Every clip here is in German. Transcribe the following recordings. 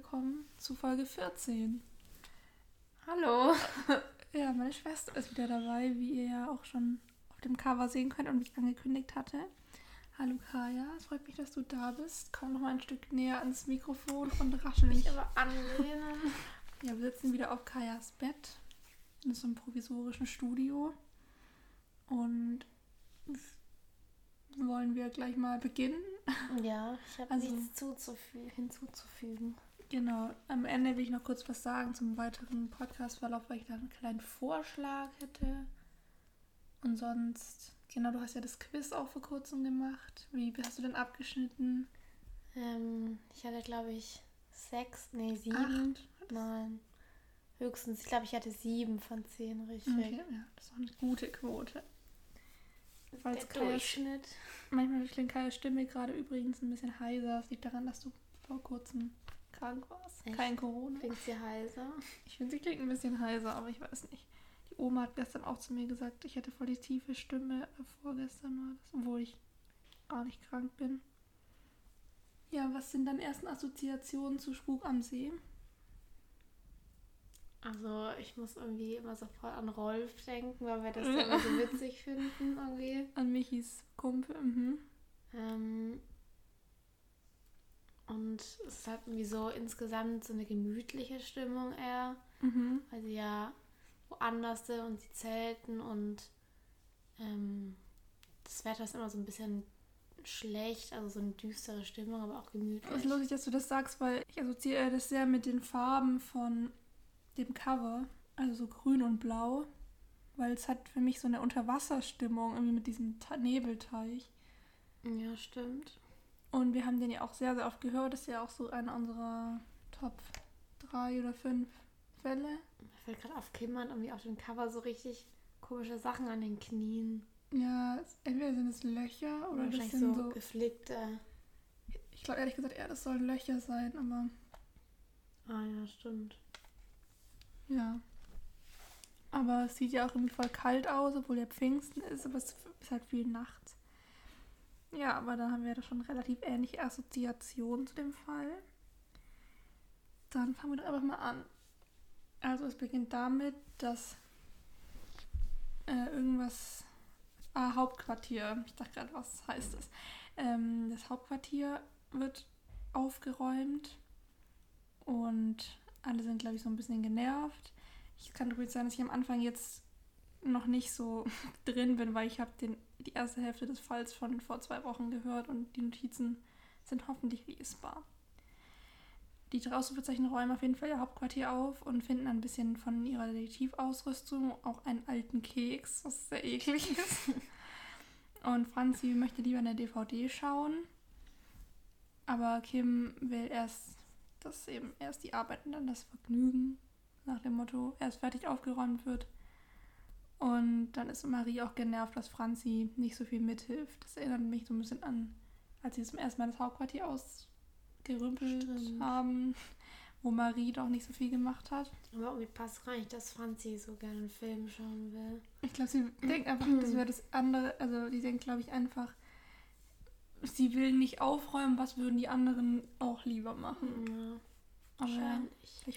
willkommen zu Folge 14. Hallo. Ja, meine Schwester ist wieder dabei, wie ihr ja auch schon auf dem Cover sehen könnt und wie ich angekündigt hatte. Hallo Kaya, es freut mich, dass du da bist. Komm noch mal ein Stück näher ans Mikrofon und raschel Mich aber anlehnen. Ja, wir sitzen wieder auf Kajas Bett in so einem provisorischen Studio und wollen wir gleich mal beginnen. Ja, ich habe Also- nichts zuzufü- hinzuzufügen. Genau, am Ende will ich noch kurz was sagen zum weiteren Podcastverlauf, weil ich da einen kleinen Vorschlag hätte. Und sonst, genau, du hast ja das Quiz auch vor kurzem gemacht. Wie hast du denn abgeschnitten? Ähm, ich hatte, glaube ich, sechs, nee, sieben. Acht? Nein. Höchstens, ich glaube, ich hatte sieben von zehn richtig. Okay, ja, das auch eine gute Quote. Falls Der Kajas, Durchschnitt. manchmal klingt Kajas Stimme gerade übrigens ein bisschen heiser. Das liegt daran, dass du vor kurzem krank warst. Echt? Kein Corona. Klingt sie heiser. Ich finde, sie klingt ein bisschen heiser, aber ich weiß nicht. Die Oma hat gestern auch zu mir gesagt, ich hätte voll die tiefe Stimme. Äh, Vorgestern war das, obwohl ich gar nicht krank bin. Ja, was sind deine ersten Assoziationen zu Spuk am See? Also, ich muss irgendwie immer sofort an Rolf denken, weil wir das immer so witzig finden irgendwie. An Michis Kumpel. Mhm. Ähm, und es ist halt irgendwie so insgesamt so eine gemütliche Stimmung eher. Mhm. weil sie ja woanders sind und sie zelten und ähm, das Wetter ist immer so ein bisschen schlecht, also so eine düstere Stimmung, aber auch Es gemütlich. ist lustig, dass du das sagst, weil ich assoziiere das sehr mit den Farben von dem Cover. Also so grün und blau. Weil es hat für mich so eine Unterwasserstimmung, irgendwie mit diesem Ta Nebelteich. Ja, stimmt. Und wir haben den ja auch sehr, sehr oft gehört. Das ist ja auch so einer unserer Top 3 oder 5 Fälle. Mir fällt gerade auf Kim hat irgendwie auf dem Cover so richtig komische Sachen an den Knien. Ja, entweder sind es Löcher oder das wahrscheinlich sind so, so. geflickte. Ich glaube ehrlich gesagt eher, das sollen Löcher sein, aber Ah ja, stimmt. ja. Aber es sieht ja auch irgendwie voll kalt aus, obwohl ja Pfingsten ist, aber es ist halt viel nachts. Ja, aber da haben wir da schon relativ ähnliche Assoziationen zu dem Fall. Dann fangen wir doch einfach mal an. Also es beginnt damit, dass äh, irgendwas. Ah, Hauptquartier. Ich dachte gerade, was heißt das? Ähm, das Hauptquartier wird aufgeräumt und alle sind, glaube ich, so ein bisschen genervt. Ich kann übrigens sagen, dass ich am Anfang jetzt noch nicht so drin bin, weil ich habe die erste Hälfte des Falls von vor zwei Wochen gehört und die Notizen sind hoffentlich lesbar. Die drei Ausrufezeichen räumen auf jeden Fall ihr Hauptquartier auf und finden ein bisschen von ihrer Detektivausrüstung auch einen alten Keks, was sehr eklig ist. Und Franzi möchte lieber eine DVD schauen. Aber Kim will erst, dass eben erst die Arbeit und dann das Vergnügen, nach dem Motto, erst fertig aufgeräumt wird. Und dann ist Marie auch genervt, dass Franzi nicht so viel mithilft. Das erinnert mich so ein bisschen an, als sie zum ersten Mal das Hauptquartier ausgerümpelt Stimmt. haben, wo Marie doch nicht so viel gemacht hat. Aber irgendwie passt gar nicht, dass Franzi so gerne einen Film schauen will. Ich glaube, sie denkt einfach, das wäre das andere. Also, die denkt, glaube ich, einfach, sie will nicht aufräumen, was würden die anderen auch lieber machen. Ja, Aber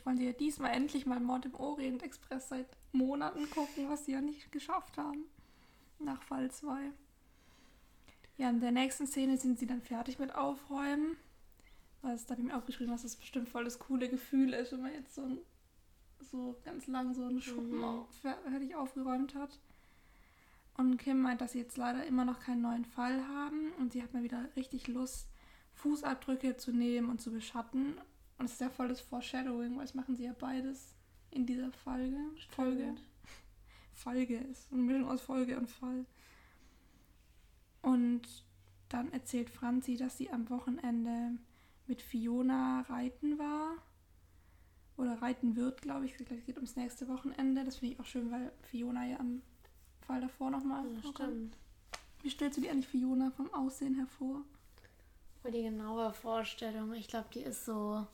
wollen sie ja diesmal endlich mal Mord im Orient Express seit Monaten gucken, was sie ja nicht geschafft haben. Nach Fall 2. Ja, in der nächsten Szene sind sie dann fertig mit Aufräumen. Was da habe ich mir aufgeschrieben, dass das bestimmt voll das coole Gefühl ist, wenn man jetzt so, ein, so ganz lang so einen Schuppen Mhm. auf, fertig aufgeräumt hat. Und Kim meint, dass sie jetzt leider immer noch keinen neuen Fall haben und sie hat mal wieder richtig Lust, Fußabdrücke zu nehmen und zu beschatten. Und es ist ja voll das Foreshadowing, weil das machen sie ja beides in dieser Folge. Folge. Stimmt. Folge ist eine Mischung aus Folge und Fall. Und dann erzählt Franzi, dass sie am Wochenende mit Fiona reiten war. Oder reiten wird, glaube ich. Es geht ums nächste Wochenende. Das finde ich auch schön, weil Fiona ja am Fall davor nochmal Ja, stimmt. Wie stellst du dir eigentlich Fiona vom Aussehen hervor? Voll die genaue Vorstellung. Ich glaube, die ist so,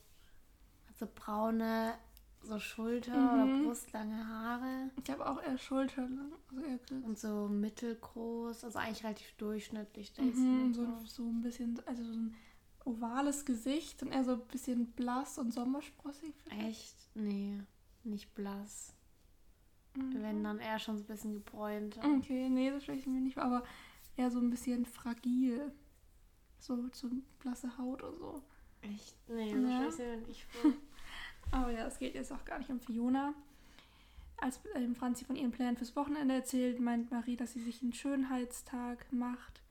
so braune, so Schulter- Mhm. oder brustlange Haare Ich habe auch eher schulterlang. Also eher kurz. und so mittelgroß, also eigentlich relativ durchschnittlich. Mhm, so, so ein bisschen, also so ein ovales Gesicht und eher so ein bisschen blass und sommersprossig. Echt? Nee, nicht blass. Mhm. Wenn dann eher schon so ein bisschen gebräunt. Okay, nee, das stelle ich mir nicht aber eher so ein bisschen fragil. So, so blasse Haut und so. Echt? Nee, Das stelle ich. Aber ja, es geht jetzt auch gar nicht um Fiona. Als ähm, Franzi von ihren Plänen fürs Wochenende erzählt, meint Marie, dass sie sich einen Schönheitstag macht.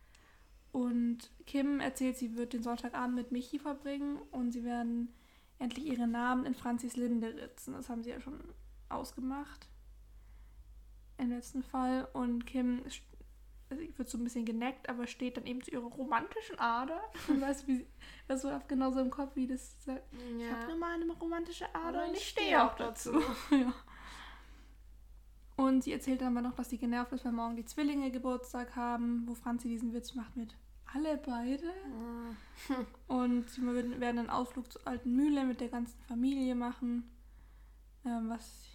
Und Kim erzählt, sie wird den Sonntagabend mit Michi verbringen und sie werden endlich ihre Namen in Franzis Linde ritzen. Das haben sie ja schon ausgemacht. Im letzten Fall. Und Kim wird so ein bisschen geneckt, aber steht dann eben zu ihrer romantischen Ader. Und weißt du, wie, das so genauso im Kopf, wie das sagt. Ich habe Ja. nur mal eine romantische Ader Aber und ich stehe auch auch dazu. ja. Und sie erzählt dann aber noch, dass sie genervt ist, weil morgen die Zwillinge Geburtstag haben, wo Franzi diesen Witz macht mit alle beide. Ah. Und sie werden einen Ausflug zur alten Mühle mit der ganzen Familie machen, ähm, was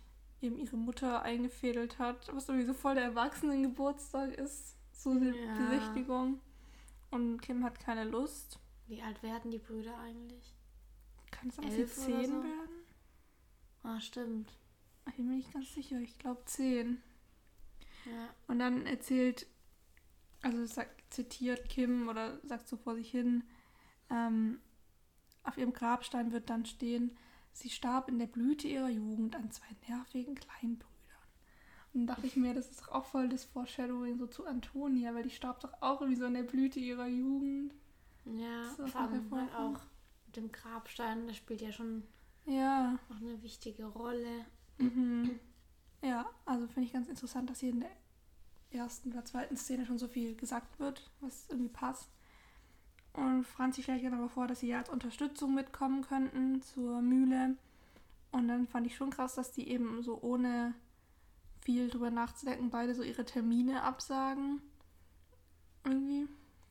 eben ihre Mutter eingefädelt hat, was irgendwie so voll der Erwachsenengeburtstag ist, so eine Ja. Besichtigung. Und Kim hat keine Lust. Wie alt werden die Brüder eigentlich? Kann es sein, dass sie zehn so? werden? Ah, stimmt. Ich bin mir nicht ganz sicher, ich glaube zehn. Ja. Und dann erzählt, also sagt, zitiert Kim oder sagt so vor sich hin, ähm, auf ihrem Grabstein wird dann stehen, sie starb in der Blüte ihrer Jugend an zwei nervigen kleinen Brüdern. Und dann dachte ich mir, das ist doch auch voll das Foreshadowing so zu Antonia, weil die starb doch auch irgendwie so in der Blüte ihrer Jugend. Ja, Das vor allem halt auch mit dem Grabstein, das spielt ja schon Ja, auch eine wichtige Rolle. mhm. ja, also finde ich ganz interessant, dass hier in der ersten oder zweiten Szene schon so viel gesagt wird, was irgendwie passt. Und Franzi schlägt dann aber vor, dass sie ja als Unterstützung mitkommen könnten zur Mühle. Und dann fand ich schon krass, dass die eben so ohne viel drüber nachzudenken beide so ihre Termine absagen. Irgendwie.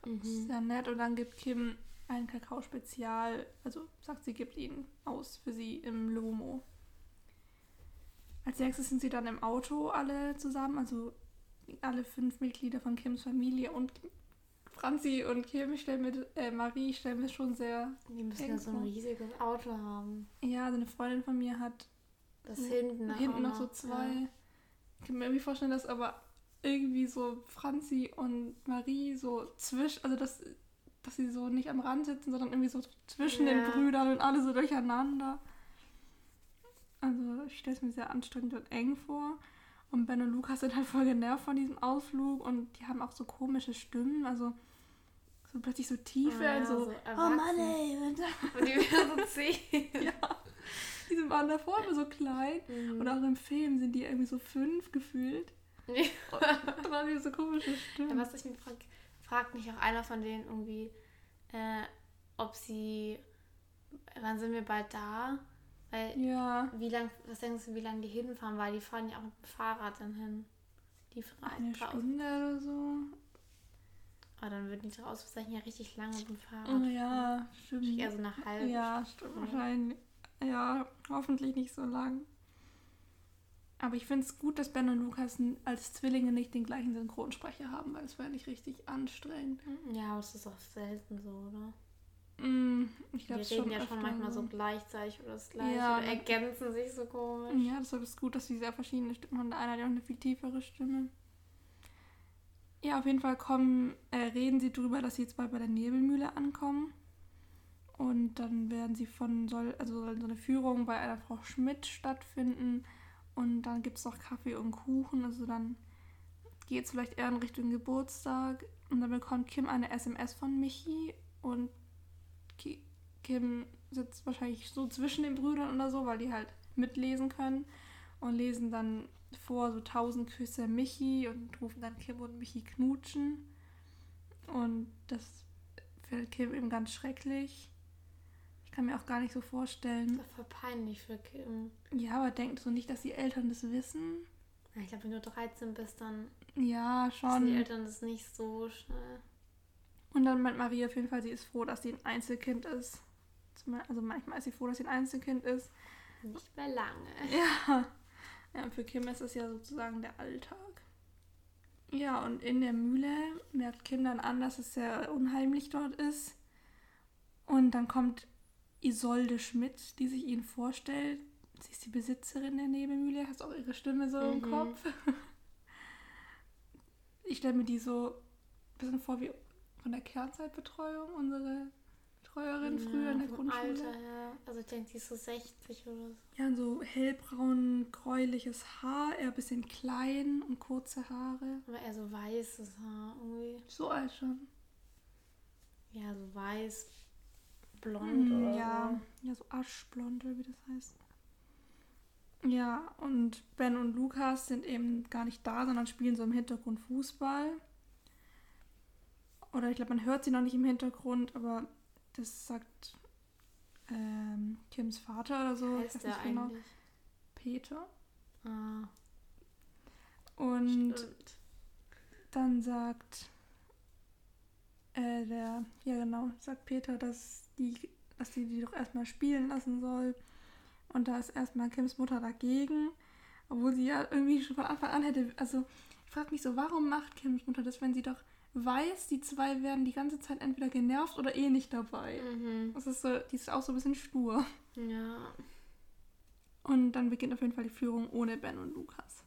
Mhm. Sehr nett. Und dann gibt Kim ein Kakao-Spezial. Also sagt sie, gibt ihn aus für sie im Lomo. Als nächstes sind sie dann im Auto alle zusammen. Also alle fünf Mitglieder von Kims Familie und Franzi und Kim stellen mir, äh, Marie stellen mir schon sehr. Die müssen ja so ein riesiges Auto haben. Ja, also eine Freundin von mir hat Das hinten, hinten noch so zwei. Ich kann mir irgendwie vorstellen, dass aber irgendwie so Franzi und Marie so zwischen, also dass, dass sie so nicht am Rand sitzen, sondern irgendwie so zwischen den Ja. Brüdern und alle so durcheinander. Also ich stelle es mir sehr anstrengend und eng vor. Und Ben und Lukas sind halt voll genervt von diesem Ausflug und die haben auch so komische Stimmen, also so plötzlich so tief Ah, werden, ja, so, so oh Mann ey, und Und die werden so zehn. ja, die sind waren davor immer so klein Mhm. und auch im Film sind die irgendwie so fünf gefühlt. Ja. Und dann haben die so komische Ja, Stimmen. was ich mich frage, fragt mich auch einer von denen irgendwie, äh, ob sie, wann sind wir bald da? Weil, Ja, wie lang, was denkst du, wie lange die hinfahren? Weil die fahren ja auch mit dem Fahrrad dann hin. Die fahren eine Stunde oder so. Aber dann würden die Drausbezeichen ja richtig lange mit dem Fahrrad. Oh, ja, stimmt. Eher so eine halbe Ja, stimmt wahrscheinlich. Ja, hoffentlich nicht so lang. Aber ich finde es gut, dass Ben und Lukas als Zwillinge nicht den gleichen Synchronsprecher haben, weil es wäre nicht richtig anstrengend. Ja, aber es ist auch selten so, oder? Mm, ich Wir glaube reden schon ja schon manchmal so gleichzeitig oder das gleiche. Ja, oder man- ergänzen sich so komisch. Ja, deshalb ist es gut, dass sie sehr verschiedene Stimmen haben. Der eine hat ja auch eine viel tiefere Stimme. Ja, auf jeden Fall kommen, äh, reden sie drüber, dass sie jetzt bald bei der Nebelmühle ankommen. Und dann werden sie von, soll, also soll so eine Führung bei einer Frau Schmidt stattfinden. Und dann gibt es noch Kaffee und Kuchen. Also dann geht es vielleicht eher in Richtung Geburtstag. Und dann bekommt Kim eine SMS von Michi. Und Ki Kim sitzt wahrscheinlich so zwischen den Brüdern oder so, weil die halt mitlesen können. Und lesen dann vor so tausend Küsse Michi und rufen dann Kim und Michi knutschen. Und das findet Kim eben ganz schrecklich. Ich kann mir auch gar nicht so vorstellen. Das ist voll peinlich für Kim. Ja, aber denkt so nicht, dass die Eltern das wissen? Ich glaube, wenn du 13 bist, dann Ja, wissen die schon. Eltern das nicht so schnell. Und dann meint Maria auf jeden Fall, sie ist froh, dass sie ein Einzelkind ist. Also manchmal ist sie froh, dass sie ein Einzelkind ist. Nicht mehr lange. Ja. ja, und für Kim ist es ja sozusagen der Alltag. Ja, und in der Mühle merkt Kim dann an, dass es sehr unheimlich dort ist. Und dann kommt Isolde Schmidt, die sich ihnen vorstellt. Sie ist die Besitzerin der Nebelmühle, hast auch ihre Stimme so im Mhm. Kopf. Ich stelle mir die so ein bisschen vor wie von der Kernzeitbetreuung, unsere Betreuerin früher in der Grundschule. Alter her. Also ich denke, die ist so 60 oder so. Ja, und so hellbraun, gräuliches Haar, eher ein bisschen klein und kurze Haare. Aber eher so weißes Haar irgendwie. So alt schon. Ja, so weiß, blond Mm, oder ja, ja, so aschblond oder wie das heißt. Ja, und Ben und Lukas sind eben gar nicht da, sondern spielen so im Hintergrund Fußball. Oder ich glaube, man hört sie noch nicht im Hintergrund, aber das sagt ähm, Kims Vater oder so. so. Ich Heißt weiß nicht genau. eigentlich? Peter. Ah, Und stimmt. dann sagt äh, der, ja genau, sagt Peter, dass die, dass die die doch erstmal spielen lassen soll. Und da ist erstmal Kims Mutter dagegen, obwohl sie ja irgendwie schon von Anfang an hätte, also ich frage mich so, warum macht Kims Mutter das, wenn sie doch weiß, die zwei werden die ganze Zeit entweder genervt oder eh nicht dabei. Mhm. Das ist so, die ist auch so ein bisschen stur. Ja. Und dann beginnt auf jeden Fall die Führung ohne Ben und Lukas.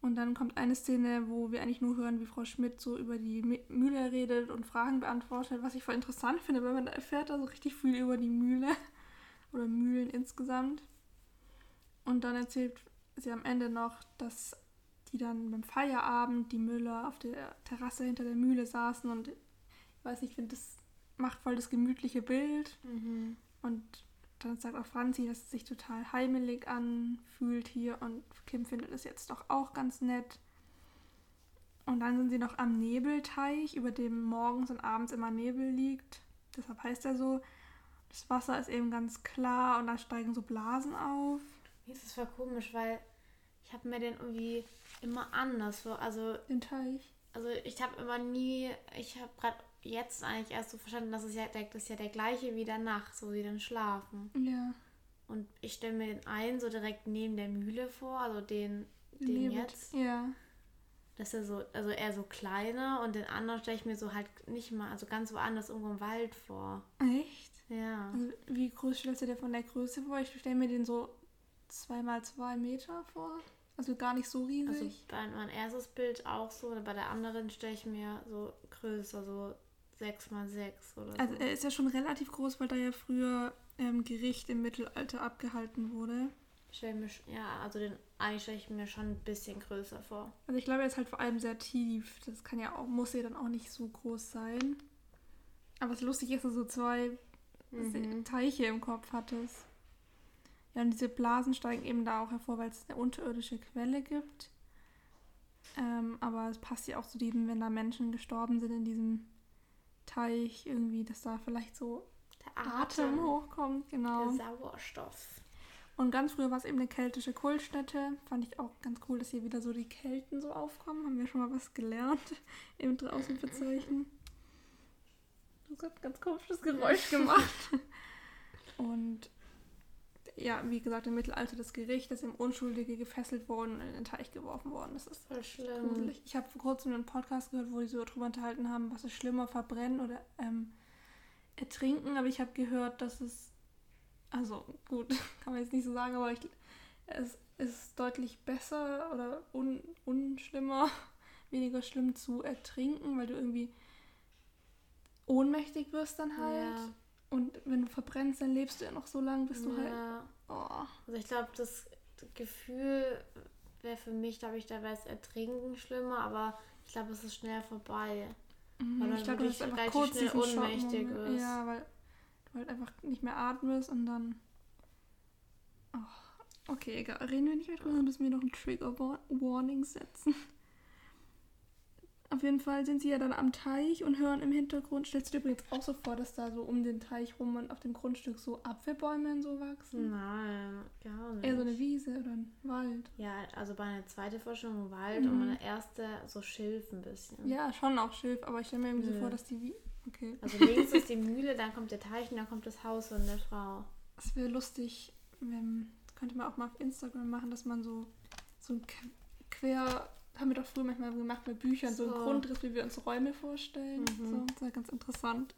Und dann kommt eine Szene, wo wir eigentlich nur hören, wie Frau Schmidt so über die Mühle redet und Fragen beantwortet, was ich voll interessant finde, weil man erfährt da so richtig viel über die Mühle oder Mühlen insgesamt. Und dann erzählt sie am Ende noch, dass die dann beim Feierabend die Müller auf der Terrasse hinter der Mühle saßen und ich weiß nicht, ich finde, das macht voll das gemütliche Bild. Mhm. Und dann sagt auch Franzi, dass es sich total heimelig anfühlt hier und Kim findet es jetzt doch auch ganz nett. Und dann sind sie noch am Nebelteich, über dem morgens und abends immer Nebel liegt. Deshalb heißt er so. Das Wasser ist eben ganz klar und da steigen so Blasen auf. Mir ist das voll komisch, weil ich habe mir den irgendwie immer anders vor. Also, Den Teich. also ich habe immer nie, ich habe gerade jetzt eigentlich erst so verstanden, dass es ja der, das ist ja der gleiche wie der Nacht, so wie dann schlafen. Ja. Und ich stelle mir den einen so direkt neben der Mühle vor, also den, den jetzt. Ja. dass er so, also eher so kleiner und den anderen stelle ich mir so halt nicht mal, also ganz woanders irgendwo im Wald vor. Echt? Ja. Also, wie groß stellst du dir von der Größe vor? Ich stelle mir den so zweimal zwei Meter vor. Also gar nicht so riesig. Also bei mein erstes Bild auch so, bei der anderen stelle ich mir so größer, so 6 mal 6 oder so. Also er ist ja schon relativ groß, weil da ja früher ähm, Gericht im Mittelalter abgehalten wurde. Ich stell mir, ja, also den eigentlich stelle ich mir schon ein bisschen größer vor. Also ich glaube, er ist halt vor allem sehr tief. Das kann ja auch, muss ja dann auch nicht so groß sein. Aber es lustig ist, dass du so zwei Mhm. Teiche im Kopf hattest. Ja, und diese Blasen steigen eben da auch hervor, weil es eine unterirdische Quelle gibt. Ähm, aber es passt ja auch zu dem, wenn da Menschen gestorben sind in diesem Teich, irgendwie, dass da vielleicht so Der Atem Atem, hochkommt, genau. der Sauerstoff. Und ganz früher war es eben eine keltische Kultstätte. Fand ich auch ganz cool, dass hier wieder so die Kelten so aufkommen. Haben wir schon mal was gelernt im Draußenverzeichen. Das hat ein ganz komisches Geräusch gemacht. Und ja, wie gesagt, im Mittelalter das Gericht, das im Unschuldige gefesselt worden und in den Teich geworfen worden. Das ist Voll schlimm. gruselig. Ich habe vor kurzem einen Podcast gehört, wo die so drüber unterhalten haben, was ist schlimmer, verbrennen oder ähm, ertrinken. Aber ich habe gehört, dass es, also gut, kann man jetzt nicht so sagen, aber ich, es ist deutlich besser oder un, unschlimmer, weniger schlimm zu ertrinken, weil du irgendwie ohnmächtig wirst dann halt. Ja. Und wenn du verbrennst, dann lebst du ja noch so lange, bis du halt. ja. Oh. Also ich glaube, das Gefühl wäre für mich, glaube ich, da wäre es Ertrinken schlimmer, aber ich glaube, es ist schnell vorbei. Mhm, Weil ich glaube, das wirklich ist einfach kurz schnell ohnmächtig wirst. Ja, weil du halt einfach nicht mehr atmest und dann. Oh, okay, egal. Reden wir nicht mehr drüber, dann müssen wir noch ein Trigger Wa- Warning setzen. Auf jeden Fall sind sie ja dann am Teich und hören im Hintergrund. Stellst du dir übrigens auch so vor, dass da so um den Teich rum und auf dem Grundstück so Apfelbäume und so wachsen? Nein, gar nicht. Eher so eine Wiese oder ein Wald. ja, also bei einer zweiten Vorstellung Wald Mhm. und meine erste so Schilf ein bisschen. Ja, schon auch Schilf, aber ich stelle mir irgendwie so vor, dass die wie. Okay. Also links ist die Mühle, dann kommt der Teich und dann kommt das Haus von der Frau. Es wäre lustig, wenn, das könnte man auch mal auf Instagram machen, dass man so, so ein Qu- haben wir doch früher manchmal gemacht mit Büchern, so, So. einen Grundriss, wie wir uns Räume vorstellen. Mhm. So, das wäre ganz interessant.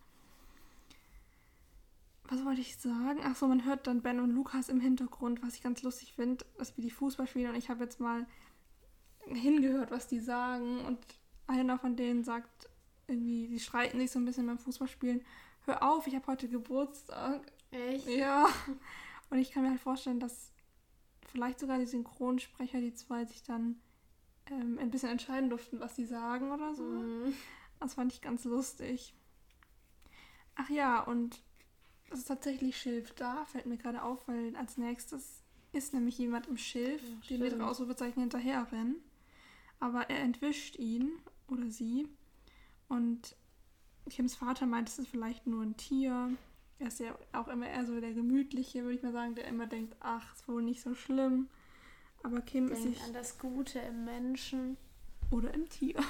was wollte ich sagen? Achso, man hört dann Ben und Lukas im Hintergrund, was ich ganz lustig finde, dass wir die Fußball spielen und ich habe jetzt mal hingehört, was die sagen und einer von denen sagt irgendwie, die schreiten sich so ein bisschen beim Fußballspielen, hör auf, ich habe heute Geburtstag. Echt? Ja. Und ich kann mir halt vorstellen, dass vielleicht sogar die Synchronsprecher, die zwei, sich dann ähm, ein bisschen entscheiden durften, was sie sagen oder so. Mhm. Das fand ich ganz lustig. Ach ja, und es ist tatsächlich Schilf da, fällt mir gerade auf, weil als nächstes ist nämlich jemand im Schilf, Ja, dem wir drei Ausrufezeichen hinterherrennen. Aber er entwischt ihn oder sie. Und Kims Vater meint, es ist vielleicht nur ein Tier. Er ist ja auch immer eher so der Gemütliche, würde ich mal sagen, der immer denkt, ach, ist wohl nicht so schlimm. Aber Kim ist Denk sich an das Gute im Menschen. oder im Tier.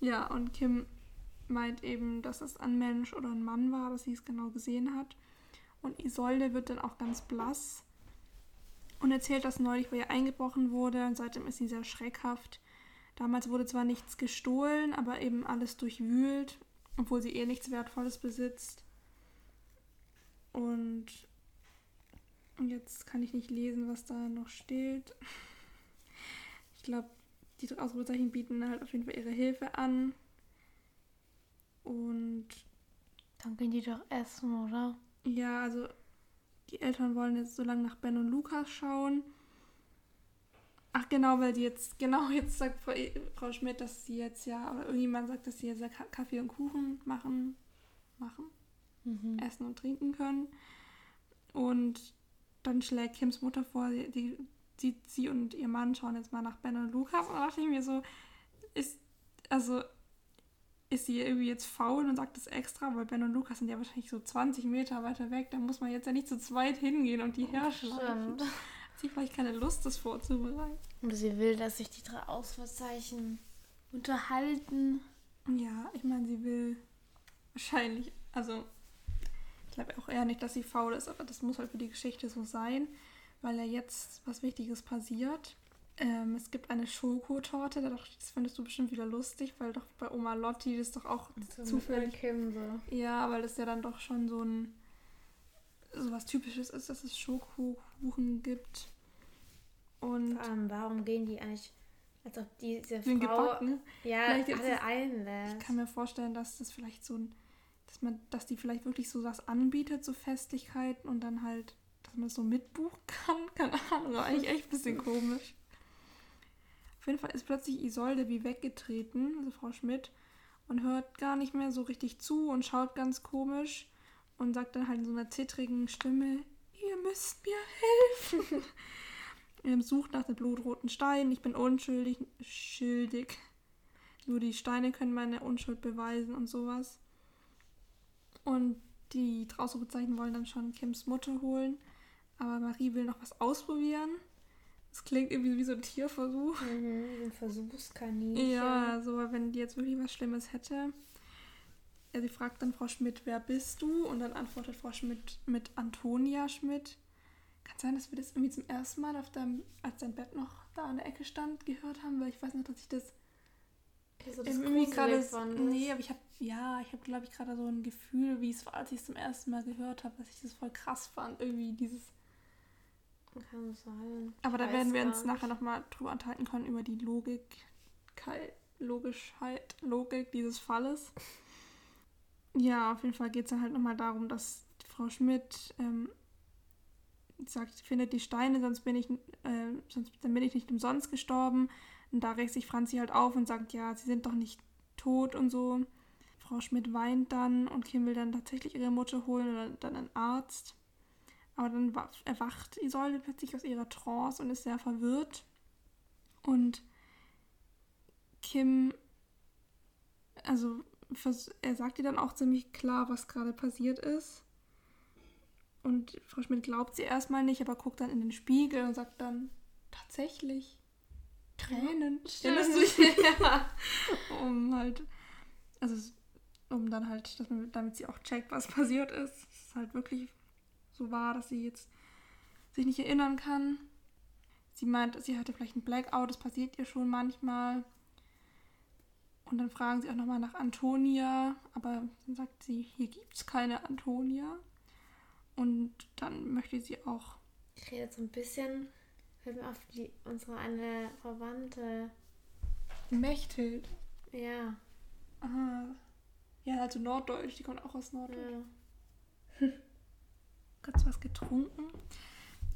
Ja, und Kim meint eben, dass es ein Mensch oder ein Mann war, dass sie es genau gesehen hat. Und Isolde wird dann auch ganz blass und erzählt, dass neulich bei ihr eingebrochen wurde und seitdem ist sie sehr schreckhaft. Damals wurde zwar nichts gestohlen, aber eben alles durchwühlt, obwohl sie eh nichts Wertvolles besitzt. Und jetzt kann ich nicht lesen, was da noch steht. Ich glaube, die drei Ausrufezeichen bieten halt auf jeden Fall ihre Hilfe an. Und Dann gehen die doch essen, oder? ja, also die Eltern wollen jetzt so lange nach Ben und Lukas schauen. Ach genau, weil die jetzt, genau jetzt sagt Frau, Frau Schmidt, dass sie jetzt ja, oder irgendjemand sagt, dass sie jetzt ja Kaffee und Kuchen machen, machen, Mhm. essen und trinken können. Und dann schlägt Kims Mutter vor, die, die, sie, sie und ihr Mann schauen jetzt mal nach Ben und Lukas. Und da dachte ich mir so, ist, also, ist sie irgendwie jetzt faul und sagt das extra, weil Ben und Lukas sind ja wahrscheinlich so 20 Meter weiter weg. Da muss man jetzt ja nicht zu zweit hingehen und die herschleifen. Stimmt. Hat sie vielleicht keine Lust, das vorzubereiten. Und sie will, dass sich die drei Ausrufezeichen unterhalten. Ja, ich meine, sie will wahrscheinlich, also glaube auch eher nicht, dass sie faul ist, aber das muss halt für die Geschichte so sein, weil ja jetzt was Wichtiges passiert. Ähm, es gibt eine Schokotorte, das findest du bestimmt wieder lustig, weil doch bei Oma Lotti das doch auch zufällig. Kim so. Ja, weil das ja dann doch schon so ein so was Typisches ist, dass es Schokokuchen gibt. Und Vor allem, warum gehen die eigentlich, als ob diese Frau gebacken. ja alle es- einlädt. Ich kann mir vorstellen, dass das vielleicht so ein, dass man, dass die vielleicht wirklich so was anbietet, so Festlichkeiten und dann halt, dass man das so mitbuchen kann. Keine Ahnung, aber eigentlich echt ein bisschen komisch. Auf jeden Fall ist plötzlich Isolde wie weggetreten, also Frau Schmidt, und hört gar nicht mehr so richtig zu und schaut ganz komisch und sagt dann halt in so einer zittrigen Stimme, ihr müsst mir helfen. ähm, sucht nach dem blutroten Stein, ich bin unschuldig, schuldig. Nur die Steine können meine Unschuld beweisen und sowas. Und die Ausrufezeichen wollen dann schon Kims Mutter holen. Aber Marie will noch was ausprobieren. Das klingt irgendwie wie so ein Tierversuch. Mhm, ein Versuchskaninchen. Ja, so, wenn die jetzt wirklich was Schlimmes hätte. Ja, sie fragt dann Frau Schmidt, wer bist du? Und dann antwortet Frau Schmidt mit Antonia Schmidt. Kann sein, dass wir das irgendwie zum ersten Mal, auf deinem, als dein Bett noch da an der Ecke stand, gehört haben, weil ich weiß noch, dass ich das Das irgendwie gerade. Nee, aber ich habe, ja, ich habe, glaube ich, gerade so ein Gefühl, wie es war, als ich es zum ersten Mal gehört habe, dass ich das voll krass fand. Irgendwie dieses. Kann sein. Aber da werden wir uns nachher nochmal drüber unterhalten können, über die Logik, Logischheit, Logik dieses Falles. Ja, auf jeden Fall geht es dann halt nochmal darum, dass Frau Schmidt ähm, sagt, findet die Steine, sonst bin ich, äh, sonst dann bin ich nicht umsonst gestorben. Und da regt sich Franzi halt auf und sagt, ja, sie sind doch nicht tot und so. Frau Schmidt weint dann und Kim will dann tatsächlich ihre Mutter holen oder dann einen Arzt. Aber dann wa- erwacht Isolde plötzlich aus ihrer Trance und ist sehr verwirrt. Und Kim, also er sagt ihr dann auch ziemlich klar, was gerade passiert ist. Und Frau Schmidt glaubt sie erstmal nicht, aber guckt dann in den Spiegel und sagt dann, tatsächlich, Tränen. Erinnerst du dich? ja. um halt, also es- um dann halt, dass man, damit sie auch checkt, was passiert ist. Es ist halt wirklich so wahr, dass sie jetzt sich nicht erinnern kann. Sie meint, sie hatte vielleicht ein Blackout, das passiert ihr schon manchmal. Und dann fragen sie auch nochmal nach Antonia, aber dann sagt sie, hier gibt es keine Antonia. Und dann möchte sie auch. Ich rede so ein bisschen, fällt mir auf die, unsere eine Verwandte. Mechthild. Ja. Aha. Ja, also Norddeutsch, die kommt auch aus Norddeutsch. ja. Kurz was getrunken.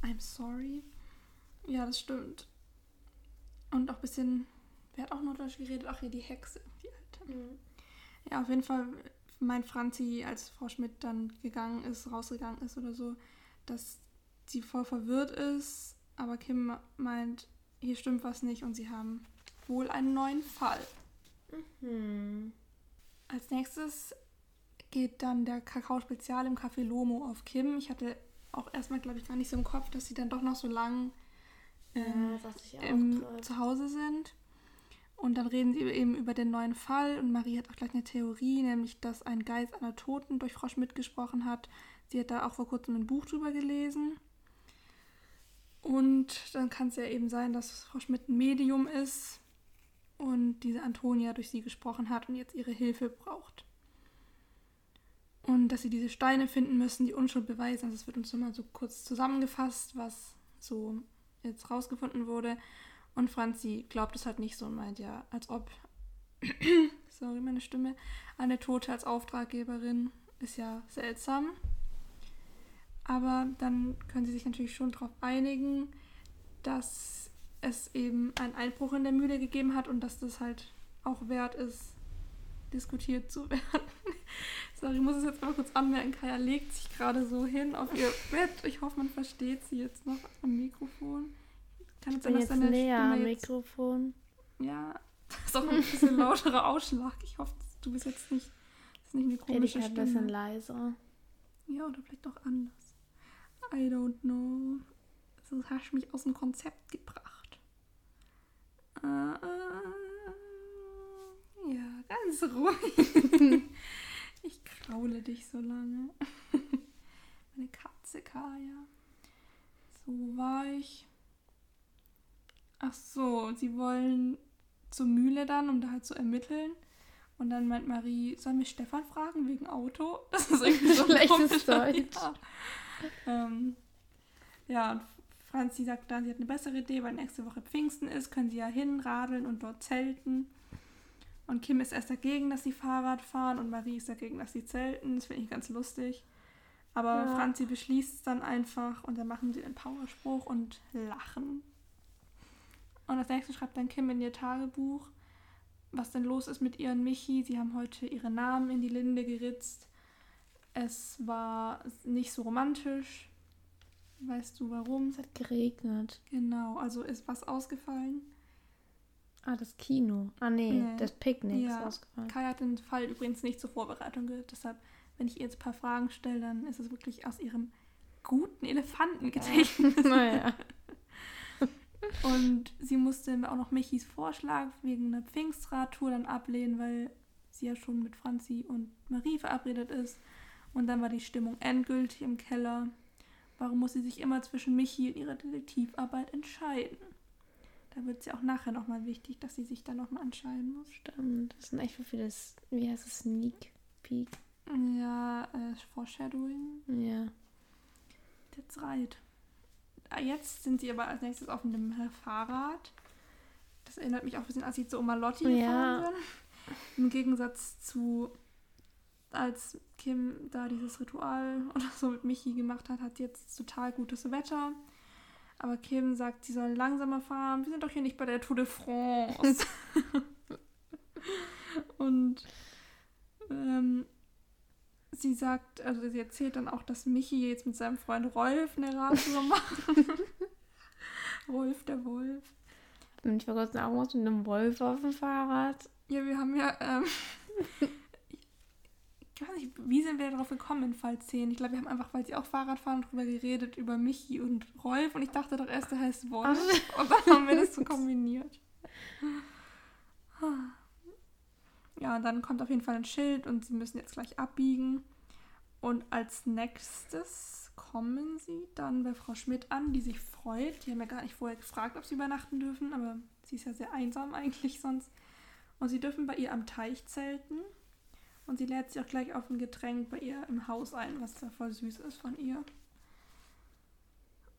I'm sorry. Ja, das stimmt. Und auch ein bisschen. Wer hat auch Norddeutsch geredet? Ach, hier die Hexe, die alte. Mhm. Ja, auf jeden Fall meint Franzi, als Frau Schmidt dann gegangen ist, rausgegangen ist oder so, dass sie voll verwirrt ist. Aber Kim meint, hier stimmt was nicht und sie haben wohl einen neuen Fall. Hm. Als nächstes geht dann der Kakao-Spezial im Café Lomo auf Kim. Ich hatte auch erstmal, glaube ich, gar nicht so im Kopf, dass sie dann doch noch so lang ähm, Ja, im, gerade. zu Hause sind. Und dann reden sie eben über den neuen Fall und Marie hat auch gleich eine Theorie, nämlich dass ein Geist einer Toten durch Frau Schmidt gesprochen hat. Sie hat da auch vor kurzem ein Buch drüber gelesen. Und dann kann es ja eben sein, dass Frau Schmidt ein Medium ist und diese Antonia durch sie gesprochen hat und jetzt ihre Hilfe braucht. Und dass sie diese Steine finden müssen, die Unschuld beweisen. Also es wird uns immer so kurz zusammengefasst, was so jetzt rausgefunden wurde. Und Franzi glaubt es halt nicht so und meint ja, als ob, sorry, meine Stimme, eine Tote als Auftraggeberin ist ja seltsam. Aber dann können sie sich natürlich schon darauf einigen, dass es eben einen Einbruch in der Mühle gegeben hat und dass das halt auch wert ist, diskutiert zu werden. Sorry, ich muss es jetzt mal kurz anmerken. Kaya legt sich gerade so hin auf ihr Bett. Ich hoffe, man versteht sie jetzt noch am Mikrofon. Kann Ich bin jetzt näher am Mikrofon. Ja, das ist auch ein bisschen lauterer Ausschlag. Ich hoffe, du bist jetzt nicht, das ist nicht eine komische ich halt ein Stimme. bisschen leiser. Ja, oder vielleicht auch anders. I don't know. So hast du mich aus dem Konzept gebracht. Äh, äh, ja, ganz ruhig. ich kraule dich so lange. Meine Katze Kaya. So war ich. Ach so, sie wollen zur Mühle dann, um da halt zu ermitteln. Und dann meint Marie, sollen wir Stefan fragen wegen Auto? Das ist irgendwie so ein Schlechtes Deutsch. Ja. Ähm, ja, und Franzi sagt dann, sie hat eine bessere Idee, weil nächste Woche Pfingsten ist, können sie ja hinradeln und dort zelten. Und Kim ist erst dagegen, dass sie Fahrrad fahren und Marie ist dagegen, dass sie zelten. Das finde ich ganz lustig. Aber Ja. Franzi beschließt es dann einfach und dann machen sie den Powerspruch und lachen. Und als nächstes schreibt dann Kim in ihr Tagebuch, was denn los ist mit ihr und Michi. Sie haben heute ihre Namen in die Linde geritzt. Es war nicht so romantisch. Weißt du warum? Es hat geregnet. Genau, also ist was ausgefallen. Ah, das Kino. Ah, nee, Nee. das Picknick Ja. ist ausgefallen. Kai hat den Fall übrigens nicht zur Vorbereitung gehört. Deshalb, wenn ich ihr jetzt ein paar Fragen stelle, dann ist es wirklich aus ihrem guten Elefantengedächtnis. naja. Und sie musste auch noch Michis Vorschlag wegen einer Pfingstradtour dann ablehnen, weil sie ja schon mit Franzi und Marie verabredet ist. Und dann war die Stimmung endgültig im Keller. Warum muss sie sich immer zwischen Michi und ihrer Detektivarbeit entscheiden? Da wird es ja auch nachher nochmal wichtig, dass sie sich da nochmal entscheiden muss. Stimmt. Das sind echt so viele, wie heißt es, Sneak Peek? Ja, äh, Foreshadowing. Ja. That's right. Ah, Jetzt sind sie aber als nächstes auf einem Fahrrad. Das erinnert mich auch ein bisschen, als sie zu Oma Lotti Ja. gefahren sind. Im Gegensatz zu, als Kim da dieses Ritual oder so mit Michi gemacht hat, hat jetzt total gutes Wetter. Aber Kim sagt, sie sollen langsamer fahren. Wir sind doch hier nicht bei der Tour de France. Und ähm, sie sagt, also sie erzählt dann auch, dass Michi jetzt mit seinem Freund Rolf eine Radtour macht. Rolf der Wolf. Bin ich vor kurzem auch mal mit einem Wolf auf dem Fahrrad? Ja, wir haben ja, ähm, ich weiß nicht, wie sind wir darauf gekommen in Fall 10? Ich glaube, wir haben einfach, weil sie auch Fahrrad fahren, drüber geredet, über Michi und Rolf und ich dachte doch erst, der heißt Wolf und dann haben wir das so kombiniert. Ja, und dann kommt auf jeden Fall ein Schild und sie müssen jetzt gleich abbiegen. Und als nächstes kommen sie dann bei Frau Schmidt an, die sich freut. Die haben ja gar nicht vorher gefragt, ob sie übernachten dürfen, aber sie ist ja sehr einsam eigentlich sonst. Und sie dürfen bei ihr am Teich zelten. Und sie lädt sich auch gleich auf ein Getränk bei ihr im Haus ein, was da voll süß ist von ihr.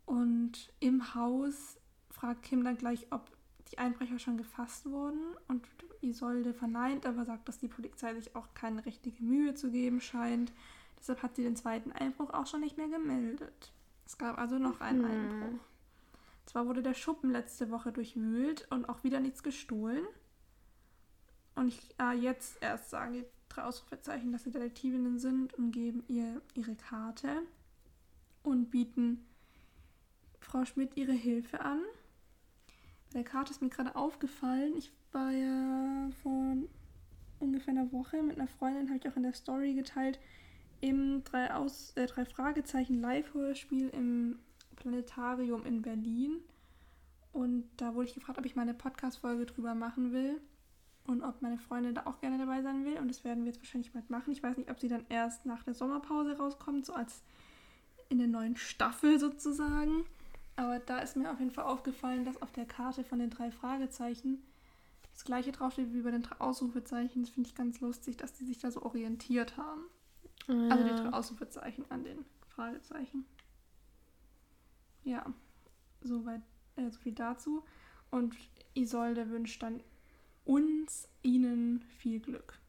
Und im Haus fragt Kim dann gleich, ob die Einbrecher schon gefasst wurden. Und Isolde verneint, aber sagt, dass die Polizei sich auch keine richtige Mühe zu geben scheint. Deshalb hat sie den zweiten Einbruch auch schon nicht mehr gemeldet. Es gab also noch einen Hm. Einbruch. Zwar wurde der Schuppen letzte Woche durchwühlt und auch wieder nichts gestohlen. Und ich, äh, jetzt erst sagen die drei Ausrufezeichen, dass sie Detektivinnen sind und geben ihr ihre Karte und bieten Frau Schmidt ihre Hilfe an. Bei der Karte ist mir gerade aufgefallen, ich war ja vor ungefähr einer Woche mit einer Freundin, habe ich auch in der Story geteilt, im drei, Aus, äh, drei Fragezeichen Live-Hörspiel im Planetarium in Berlin. Und da wurde ich gefragt, ob ich mal eine Podcast-Folge drüber machen will und ob meine Freundin da auch gerne dabei sein will. Und das werden wir jetzt wahrscheinlich bald machen. Ich weiß nicht, ob sie dann erst nach der Sommerpause rauskommt, so als in der neuen Staffel sozusagen. Aber da ist mir auf jeden Fall aufgefallen, dass auf der Karte von den drei Fragezeichen das gleiche draufsteht wie bei den drei Ausrufezeichen. Das finde ich ganz lustig, dass die sich da so orientiert haben. Also die drei Ausrufezeichen an den Fragezeichen. Ja, soweit, äh, so viel dazu. Und Isolde wünscht dann uns, ihnen viel Glück.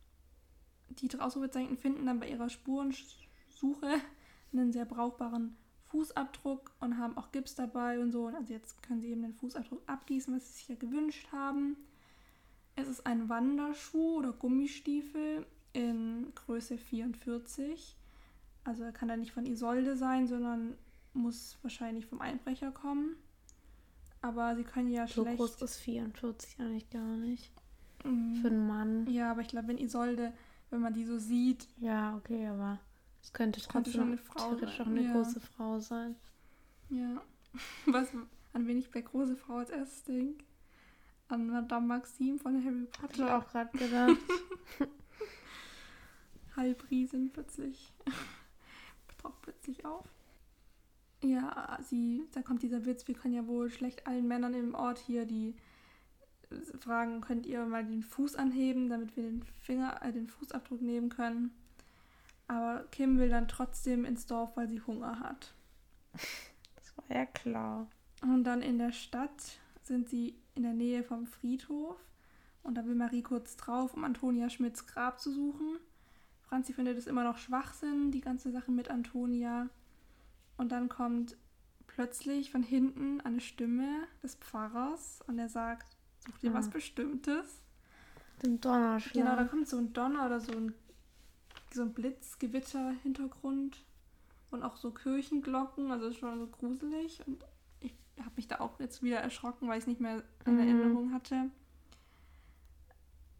Die Ausrufezeichen finden dann bei ihrer Spurensuche einen sehr brauchbaren Fußabdruck und haben auch Gips dabei und so. Und also jetzt können sie eben den Fußabdruck abgießen, was sie sich ja gewünscht haben. Es ist ein Wanderschuh oder Gummistiefel in Größe 44. Also er kann dann nicht von Isolde sein, sondern muss wahrscheinlich vom Einbrecher kommen. Aber sie können ja So schlecht. groß ist 44 eigentlich gar nicht. Mm, Für einen Mann. ja, aber ich glaube, wenn Isolde, wenn man die so sieht, Ja, okay, aber es könnte trotzdem schon eine Frau theoretisch sein, auch eine ja. große Frau sein. ja. Was, an wen ich bei große Frau als erstes denke? An Madame Maxime von Harry Hatte ich Potter. auch gerade gedacht. Halbriesen plötzlich. taucht plötzlich auf. Ja, sie, da kommt dieser Witz, wir können ja wohl schlecht allen Männern im Ort hier, die fragen, könnt ihr mal den Fuß anheben, damit wir den Finger, äh, den Fußabdruck nehmen können. Aber Kim will dann trotzdem ins Dorf, weil sie Hunger hat. Das war ja klar. Und dann in der Stadt sind sie in der Nähe vom Friedhof. Und da will Marie kurz drauf, um Antonia Schmidts Grab zu suchen. Franzi findet es immer noch Schwachsinn, die ganze Sache mit Antonia. Und dann kommt plötzlich von hinten eine Stimme des Pfarrers und er sagt, such dir was Ah. Bestimmtes. Den Donnerschlag. Genau, da kommt so ein Donner oder so ein, so ein Blitzgewitter-Hintergrund und auch so Kirchenglocken, also schon so gruselig. Und ich habe mich da auch jetzt wieder erschrocken, weil ich es nicht mehr in Mhm. Erinnerung hatte.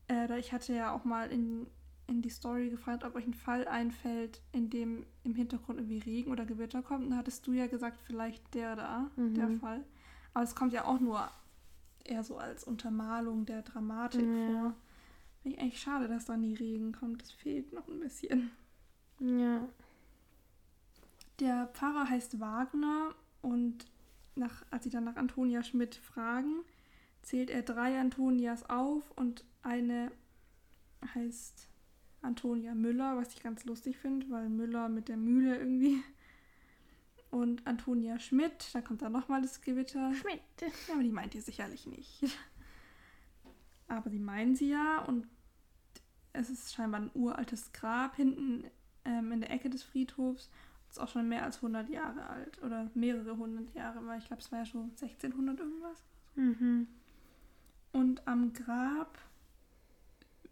Äh, ich hatte ja auch mal in, in die Story gefragt, ob euch ein Fall einfällt, in dem im Hintergrund irgendwie Regen oder Gewitter kommt. Und da hattest du ja gesagt, vielleicht der da, der Mhm. Fall. Aber es kommt ja auch nur eher so als Untermalung der Dramatik Ja. vor. Finde ich eigentlich schade, dass da nie Regen kommt. Das fehlt noch ein bisschen. Ja. Der Pfarrer heißt Wagner und nach, als sie dann nach Antonia Schmidt fragen, zählt er drei Antonias auf und eine heißt Antonia Müller, was ich ganz lustig finde, weil Müller mit der Mühle irgendwie. Und Antonia Schmidt, da kommt dann nochmal das Gewitter. Schmidt. Ja, aber die meint ihr sicherlich nicht. Aber sie meinen sie ja und es ist scheinbar ein uraltes Grab hinten ähm, in der Ecke des Friedhofs. Das ist auch schon mehr als 100 Jahre alt oder mehrere hundert Jahre, weil ich glaube, es war ja schon 1600 irgendwas. Mhm. Und am Grab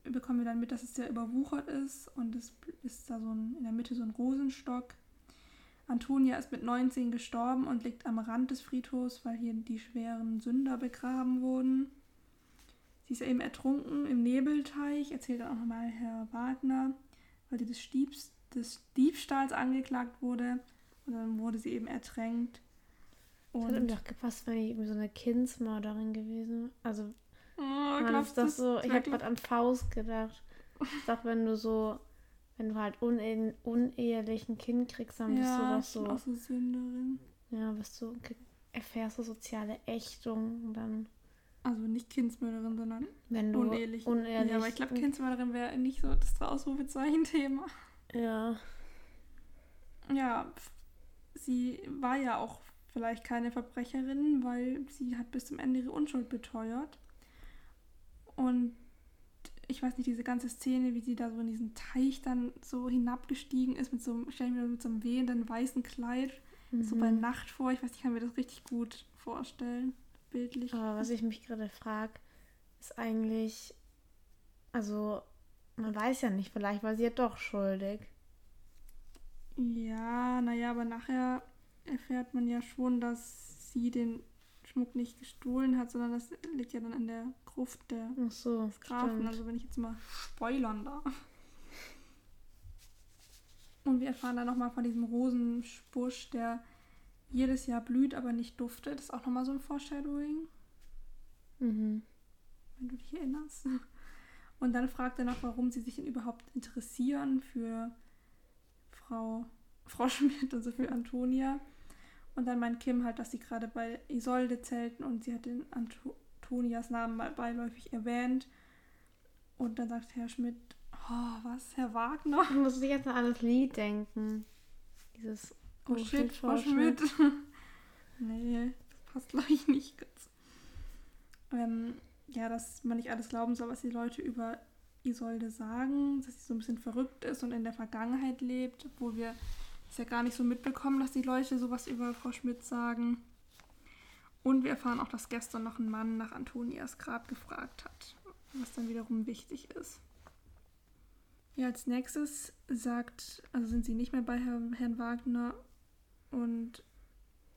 bekommen wir dann mit, dass es sehr überwuchert ist und es ist da so ein, in der Mitte so ein Rosenstock. Antonia ist mit 19 gestorben und liegt am Rand des Friedhofs, weil hier die schweren Sünder begraben wurden. Sie ist eben ertrunken im Nebelteich, erzählt dann auch nochmal Herr Wagner, weil sie des, Stiebs, des Diebstahls angeklagt wurde. Und dann wurde sie eben ertränkt. Das hat irgendwie auch gepasst, wenn die irgendwie so eine Kindsmörderin gewesen. Also, oh, man ist das so, ich habe gerade an Faust gedacht. Ich dachte, wenn du so, wenn du halt une unehelich ein Kind kriegst, dann bist du ja, doch ich bin so, auch so Sünderin. ja, bist du, erfährst du soziale Ächtung und dann Also nicht Kindsmörderin, sondern Wenn du unehelich. unehrlich. Ja, aber ich glaube, Kindsmörderin wäre nicht so das Ausrufezeichen-Thema. Ja. Ja, sie war ja auch vielleicht keine Verbrecherin, weil sie hat bis zum Ende ihre Unschuld beteuert. Und ich weiß nicht, diese ganze Szene, wie sie da so in diesen Teich dann so hinabgestiegen ist mit so einem, stell ich mir mit so einem wehenden weißen Kleid, so bei Mhm. Nacht vor. Ich weiß nicht, ich kann mir das richtig gut vorstellen, bildlich. Aber was ich mich gerade frage, ist eigentlich, also man weiß ja nicht, vielleicht war sie ja doch schuldig. Ja, naja, aber nachher erfährt man ja schon, dass sie den Schmuck nicht gestohlen hat, sondern das liegt ja dann in der Gruft der Ach so, Grafen. stimmt. Also wenn ich jetzt mal spoilern darf. Und wir erfahren dann nochmal von diesem Rosenbusch, der jedes Jahr blüht, aber nicht duftet. Das ist auch nochmal so ein Foreshadowing, Mhm. wenn du dich erinnerst. Und dann fragt er noch, warum sie sich überhaupt interessieren für Frau, Frau Schmidt, also für Antonia. Und dann meint Kim halt, dass sie gerade bei Isolde zelten und sie hat den Anto Antonias Namen mal beiläufig erwähnt. Und dann sagt Herr Schmidt, oh, was, Herr Wagner? Ich muss jetzt an das Lied denken. Dieses Oh shit, Frau Schmidt. nee, das passt glaube ich nicht ganz. Ähm, ja, dass man nicht alles glauben soll, was die Leute über Isolde sagen, dass sie so ein bisschen verrückt ist und in der Vergangenheit lebt, obwohl wir es ja gar nicht so mitbekommen, dass die Leute sowas über Frau Schmidt sagen. Und wir erfahren auch, dass gestern noch ein Mann nach Antonias Grab gefragt hat, was dann wiederum wichtig ist. Ja, als nächstes sagt, also sind sie nicht mehr bei Herrn, Herrn Wagner und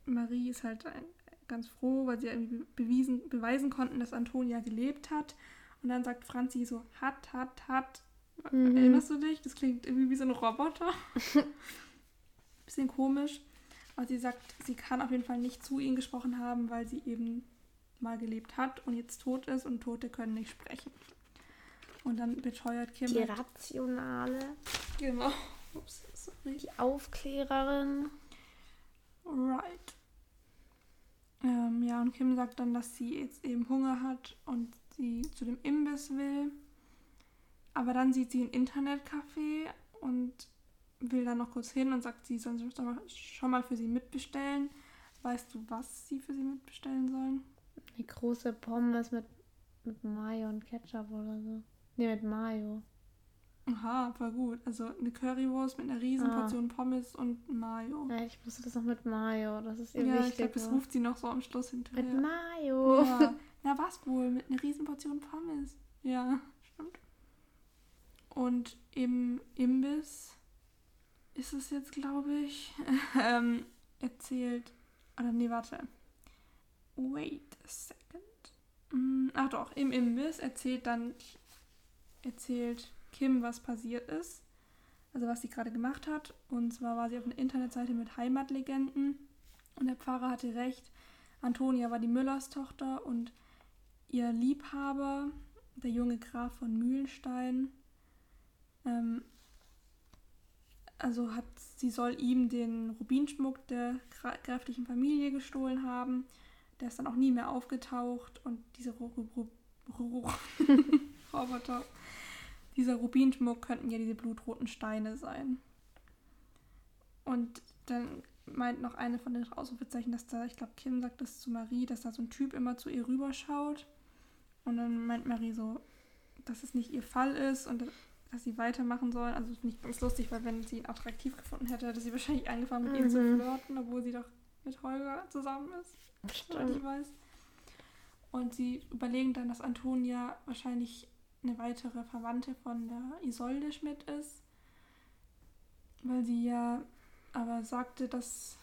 Marie ist halt ein, ganz froh, weil sie irgendwie bewiesen, beweisen konnten, dass Antonia gelebt hat. Und dann sagt Franzi so, hat, hat, hat. Mhm. Erinnerst du dich? Das klingt irgendwie wie so ein Roboter. Bisschen komisch. Aber sie sagt, sie kann auf jeden Fall nicht zu ihnen gesprochen haben, weil sie eben mal gelebt hat und jetzt tot ist und Tote können nicht sprechen. Und dann beteuert Kim. Die halt- Rationale, Genau. Ups, sorry. die Aufklärerin. Right. Ähm, ja, und Kim sagt dann, dass sie jetzt eben Hunger hat und sie zu dem Imbiss will. Aber dann sieht sie ein Internetcafé und will dann noch kurz hin und sagt, sie sollen schon mal- schon mal für sie mitbestellen. Weißt du, was sie für sie mitbestellen sollen? Eine große Pommes mit, mit Mayo und Ketchup oder so. Ne, mit Mayo. Aha, voll gut. Also eine Currywurst mit einer riesen Ah. Portion Pommes und Mayo. Ja, ich wusste das noch mit Mayo. Das ist ihr Ja, ich wichtig. glaube, das ruft sie noch so am Schluss mit hinterher. Mayo. Ja. Na, was wohl? Mit einer riesen Portion Pommes. Ja, stimmt. Und im Imbiss ist es jetzt, glaube ich, ähm, erzählt. Oder nee, warte. Wait a second. Mm, Ach doch, im Imbiss erzählt dann erzählt Kim, was passiert ist. Also was sie gerade gemacht hat. Und zwar war sie auf einer Internetseite mit Heimatlegenden. Und der Pfarrer hatte recht. Antonia war die Müllers Tochter und ihr Liebhaber, der junge Graf von Mühlenstein, ähm, also hat, sie soll ihm den Rubinschmuck der gräflichen Familie gestohlen haben. Der ist dann auch nie mehr aufgetaucht und diese Ru Ru Ru Ru Roboter, dieser Rubinschmuck könnten ja diese blutroten Steine sein. Und dann meint noch eine von den Ausrufezeichen, dass da, ich glaube, Kim sagt das zu Marie, dass da so ein Typ immer zu ihr rüberschaut. Und dann meint Marie so, dass es nicht ihr Fall ist und dass sie weitermachen sollen. Also ich ganz lustig, weil wenn sie ihn attraktiv gefunden hätte, hätte sie wahrscheinlich angefangen mit ihm zu Mhm. flirten, obwohl sie doch mit Holger zusammen ist, soweit ich Stimmt. weiß. Und sie überlegen dann, dass Antonia wahrscheinlich eine weitere Verwandte von der Isolde Schmidt ist, weil sie ja aber sagte, dass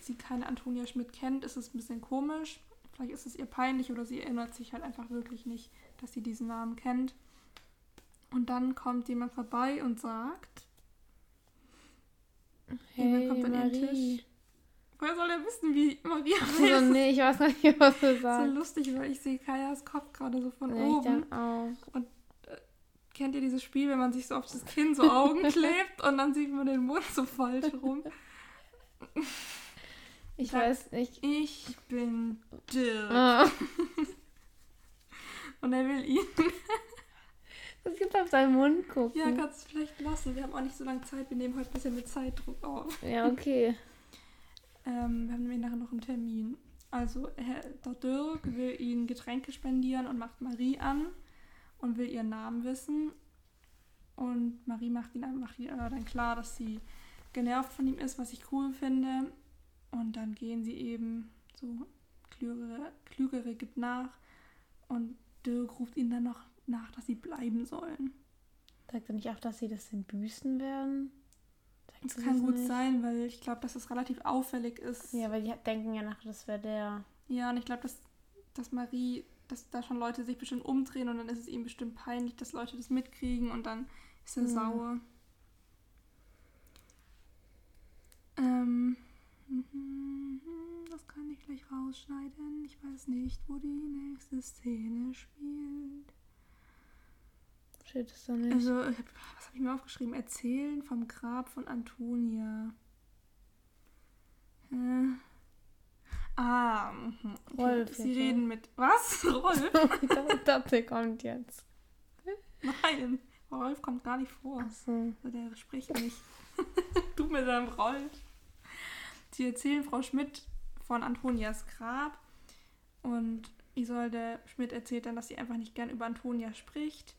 sie keine Antonia Schmidt kennt, ist es ein bisschen komisch. Vielleicht ist es ihr peinlich oder sie erinnert sich halt einfach wirklich nicht, dass sie diesen Namen kennt. Und dann kommt jemand vorbei und sagt, Jemand Hey, kommt an ihren Marie. Tisch. woher soll er wissen, wie Maria Also, heißt? nee, ich weiß nicht, was du So sagst. lustig, weil ich sehe Kajas Kopf gerade so von Nee, ich oben. dann auch. Kennt ihr dieses Spiel, wenn man sich so auf das Kinn so Augen klebt und dann sieht man den Mund so falsch rum? Ich Sag- weiß nicht. Ich bin Dirk. Ah. Und er will ihn. Das gibt auf seinen Mund gucken. Ja, kannst du vielleicht lassen. Wir haben auch nicht so lange Zeit. Wir nehmen heute ein bisschen mit Zeitdruck auf. Ja, okay. Ähm, wir haben nämlich nachher noch einen Termin. Also, Herr Dirk will ihnen Getränke spendieren und macht Marie an und will ihren Namen wissen. Und Marie macht ihn macht ihr dann klar, dass sie genervt von ihm ist, was ich cool finde. Und dann gehen sie eben so, klügere, klügere gibt nach. Und Dirk ruft ihnen dann noch nach, dass sie bleiben sollen. Sagt er nicht auch, dass sie das denn büßen werden? Sagt Das kann gut nicht? sein, weil ich glaube, dass das relativ auffällig ist. Ja, weil die denken ja nachher, das wäre der. Ja, und ich glaube, dass, dass Marie, dass da schon Leute sich bestimmt umdrehen und dann ist es ihm bestimmt peinlich, dass Leute das mitkriegen und dann ist er Mhm. sauer. Ähm, mhm, das kann ich gleich rausschneiden. Ich weiß nicht, wo die nächste Szene spielt. Steht es da nicht? Also, hab, was habe ich mir aufgeschrieben? Erzählen vom Grab von Antonia. Äh. Ah, mhm. Rolf Sie reden mit. Was? Rolf? ich dachte, kommt jetzt. Nein, Rolf kommt gar nicht vor. Achso. Also der spricht nicht. du mit deinem Rolf. Sie erzählen Frau Schmidt von Antonias Grab und Isolde Schmidt erzählt dann, dass sie einfach nicht gern über Antonia spricht,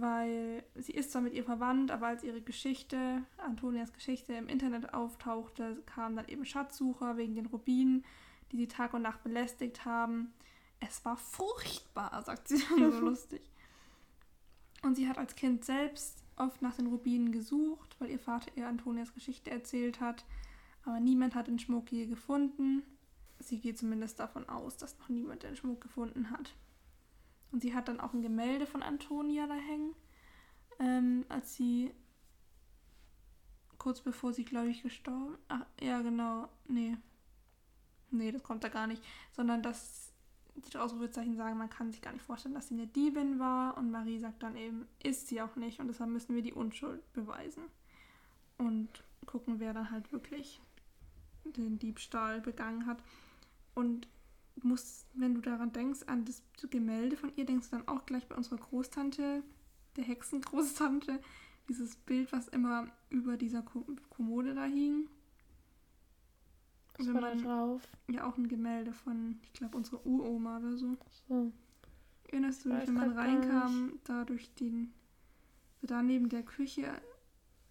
weil sie ist zwar mit ihr verwandt, aber als ihre Geschichte, Antonias Geschichte im Internet auftauchte, kamen dann eben Schatzsucher wegen den Rubinen, die sie Tag und Nacht belästigt haben. Es war furchtbar, sagt sie dann so lustig. Und sie hat als Kind selbst oft nach den Rubinen gesucht, weil ihr Vater ihr Antonias Geschichte erzählt hat. Aber niemand hat den Schmuck je gefunden. Sie geht zumindest davon aus, dass noch niemand den Schmuck gefunden hat. Und sie hat dann auch ein Gemälde von Antonia da hängen, ähm, als sie kurz bevor sie, glaube ich, gestorben. Ach, ja, genau. Nee. Nee, das kommt da gar nicht. Sondern dass die Ausrufezeichen sagen, man kann sich gar nicht vorstellen, dass sie eine Diebin war. Und Marie sagt dann eben, ist sie auch nicht. Und deshalb müssen wir die Unschuld beweisen. Und gucken, wer dann halt wirklich den Diebstahl begangen hat. Und musst, wenn du daran denkst, an das Gemälde von ihr, denkst du dann auch gleich bei unserer Großtante, der Hexengroßtante, dieses Bild, was immer über dieser Ko- Kommode da hing. Was Wenn war da man- drauf? Ja, auch ein Gemälde von, ich glaube, unserer Uroma oder so. So. Erinnerst du Ich dich, wenn man reinkam, da durch den, so da neben der Küche,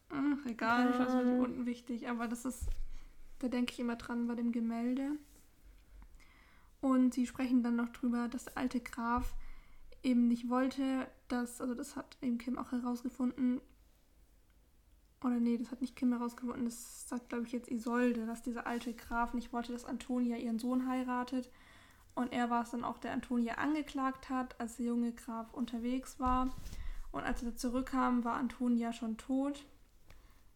ach, egal, ich weiß nicht Keine unten wichtig, aber das ist, da denke ich immer dran bei dem Gemälde. Und sie sprechen dann noch drüber, dass der alte Graf eben nicht wollte, dass, also das hat eben Kim auch herausgefunden, oder nee, das hat nicht Kim herausgefunden, das sagt, glaube ich, jetzt Isolde, dass dieser alte Graf nicht wollte, dass Antonia ihren Sohn heiratet. Und er war es dann auch, der Antonia angeklagt hat, als der junge Graf unterwegs war. Und als er zurückkam, war Antonia schon tot.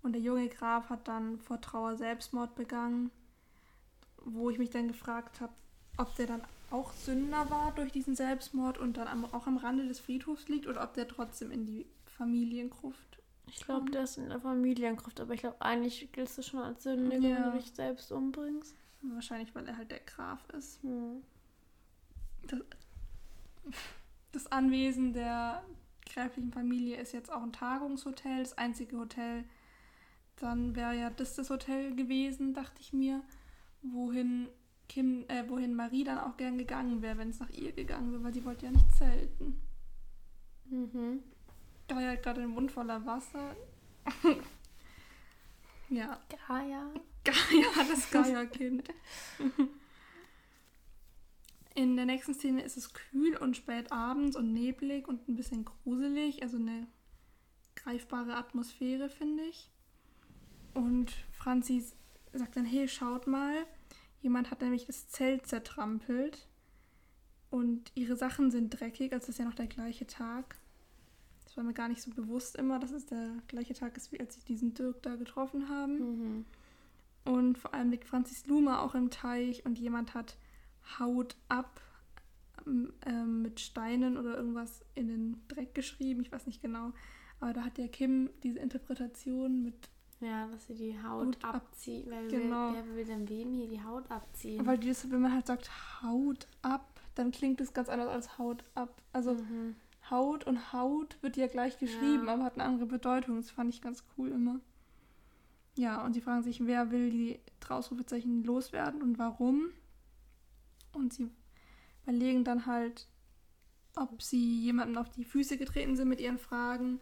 Und der junge Graf hat dann vor Trauer Selbstmord begangen, wo ich mich dann gefragt habe, ob der dann auch Sünder war durch diesen Selbstmord und dann am, auch am Rande des Friedhofs liegt oder ob der trotzdem in die Familiengruft. Ich glaube, der ist in der Familiengruft, aber ich glaube, eigentlich giltst du schon als Sünde, Ja. wenn du dich selbst umbringst. Wahrscheinlich, weil er halt der Graf ist. Hm. Das, das Anwesen der gräflichen Familie ist jetzt auch ein Tagungshotel, das einzige Hotel. Dann wäre ja das das Hotel gewesen, dachte ich mir, wohin Kim, äh, wohin Marie dann auch gern gegangen wäre, wenn es nach ihr gegangen wäre, weil sie wollte ja nicht zelten. Mhm. Gaia hat gerade den Mund voller Wasser. ja, Gaia. Gaia, das Gaia-Kind. In der nächsten Szene ist es kühl und spät abends und neblig und ein bisschen gruselig, also eine greifbare Atmosphäre, finde ich. Und Franzi sagt dann, hey, schaut mal, jemand hat nämlich das Zelt zertrampelt und ihre Sachen sind dreckig, also es ist ja noch der gleiche Tag. Das war mir gar nicht so bewusst immer, dass es der gleiche Tag ist, wie als sie diesen Dirk da getroffen haben. Mhm. Und vor allem liegt Franzis Luma auch im Teich und jemand hat Haut ab ähm, ähm, mit Steinen oder irgendwas in den Dreck geschrieben. Ich weiß nicht genau. Aber da hat der Kim diese Interpretation mit, Ja, dass sie die Haut Haut ab- abzieht. Weil Genau. wer, wer will denn wem hier die Haut abziehen? weil das, wenn man halt sagt Haut ab, dann klingt es ganz anders als Haut ab. Also Mhm. Haut und Haut wird ja gleich geschrieben, Ja. aber hat eine andere Bedeutung. Das fand ich ganz cool immer. Ja, und sie fragen sich, wer will die Ausrufezeichen loswerden und warum. Und sie überlegen dann halt, ob sie jemandem auf die Füße getreten sind mit ihren Fragen.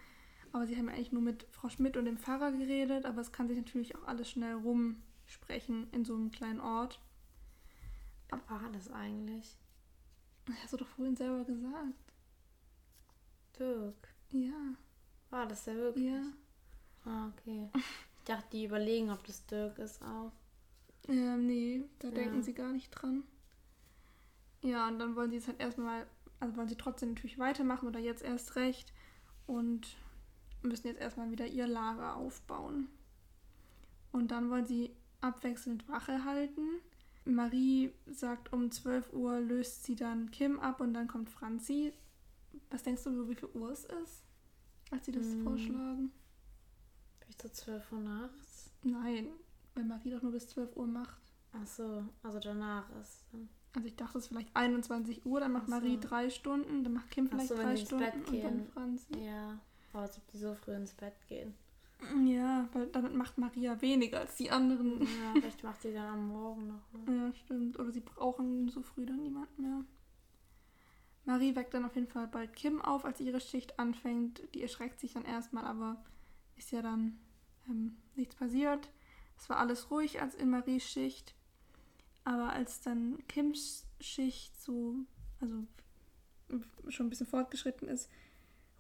Aber sie haben ja eigentlich nur mit Frau Schmidt und dem Pfarrer geredet, aber es kann sich natürlich auch alles schnell rumsprechen in so einem kleinen Ort. Was war das eigentlich? Das hast du doch vorhin selber gesagt. Dirk. Ja, War das der wirklich? ja. Ah, okay. Ich dachte, die überlegen, ob das Dirk ist auch. Ähm, nee, da Ja. denken sie gar nicht dran. Ja, und dann wollen sie es halt erstmal, also wollen sie trotzdem natürlich weitermachen oder jetzt erst recht und müssen jetzt erstmal wieder ihr Lager aufbauen. Und dann wollen sie abwechselnd Wache halten. Marie sagt, um 12 Uhr löst sie dann Kim ab und dann kommt Franzi. Was denkst du, wie viel Uhr es ist, als sie das Hm. vorschlagen? Vielleicht so 12 Uhr nachts. Nein, weil Marie doch nur bis 12 Uhr macht. Ach so, also danach ist dann. Also ich dachte, es ist vielleicht 21 Uhr, dann macht Ach so. Marie drei Stunden, dann macht Kim vielleicht so, drei Stunden und dann. Franzi. Ja. Aber als ob die so früh ins Bett gehen. Ja, weil damit macht Maria weniger als die anderen. Ja, vielleicht macht die dann am Morgen noch. Ne? Ja, stimmt. Oder sie brauchen so früh dann niemanden mehr. Marie weckt dann auf jeden Fall bald Kim auf, als ihre Schicht anfängt. Die erschreckt sich dann erstmal, aber ist ja dann ähm, nichts passiert. Es war alles ruhig als in Maries Schicht. Aber als dann Kims Schicht so, also schon ein bisschen fortgeschritten ist,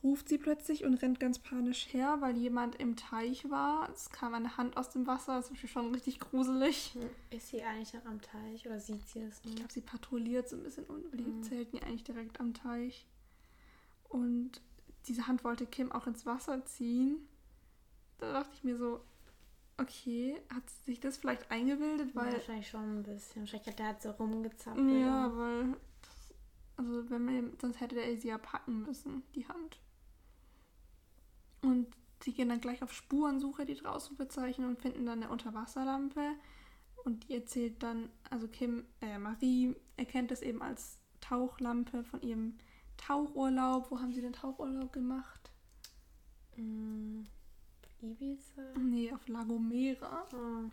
ruft sie plötzlich und rennt ganz panisch her, weil jemand im Teich war. Es kam eine Hand aus dem Wasser, das ist schon richtig gruselig. Ist sie eigentlich noch am Teich oder sieht sie es Ich nicht? glaube, sie patrouilliert so ein bisschen und die Mhm. zelten ja eigentlich direkt am Teich. Und diese Hand wollte Kim auch ins Wasser ziehen. Da dachte ich mir so, okay, hat sich das vielleicht eingebildet, Ja, weil. wahrscheinlich schon ein bisschen. Wahrscheinlich hat der halt so rumgezapft. Ja, weil. Das, also, wenn man. Sonst hätte der sie ja packen müssen, die Hand. Und sie gehen dann gleich auf Spurensuche, die draußen bezeichnen, und finden dann eine Unterwasserlampe. Und die erzählt dann, also Kim, äh, Marie erkennt es eben als Tauchlampe von ihrem Tauchurlaub. Wo haben sie den Tauchurlaub gemacht? Mm, Ibiza? Nee, auf La Gomera. Oh.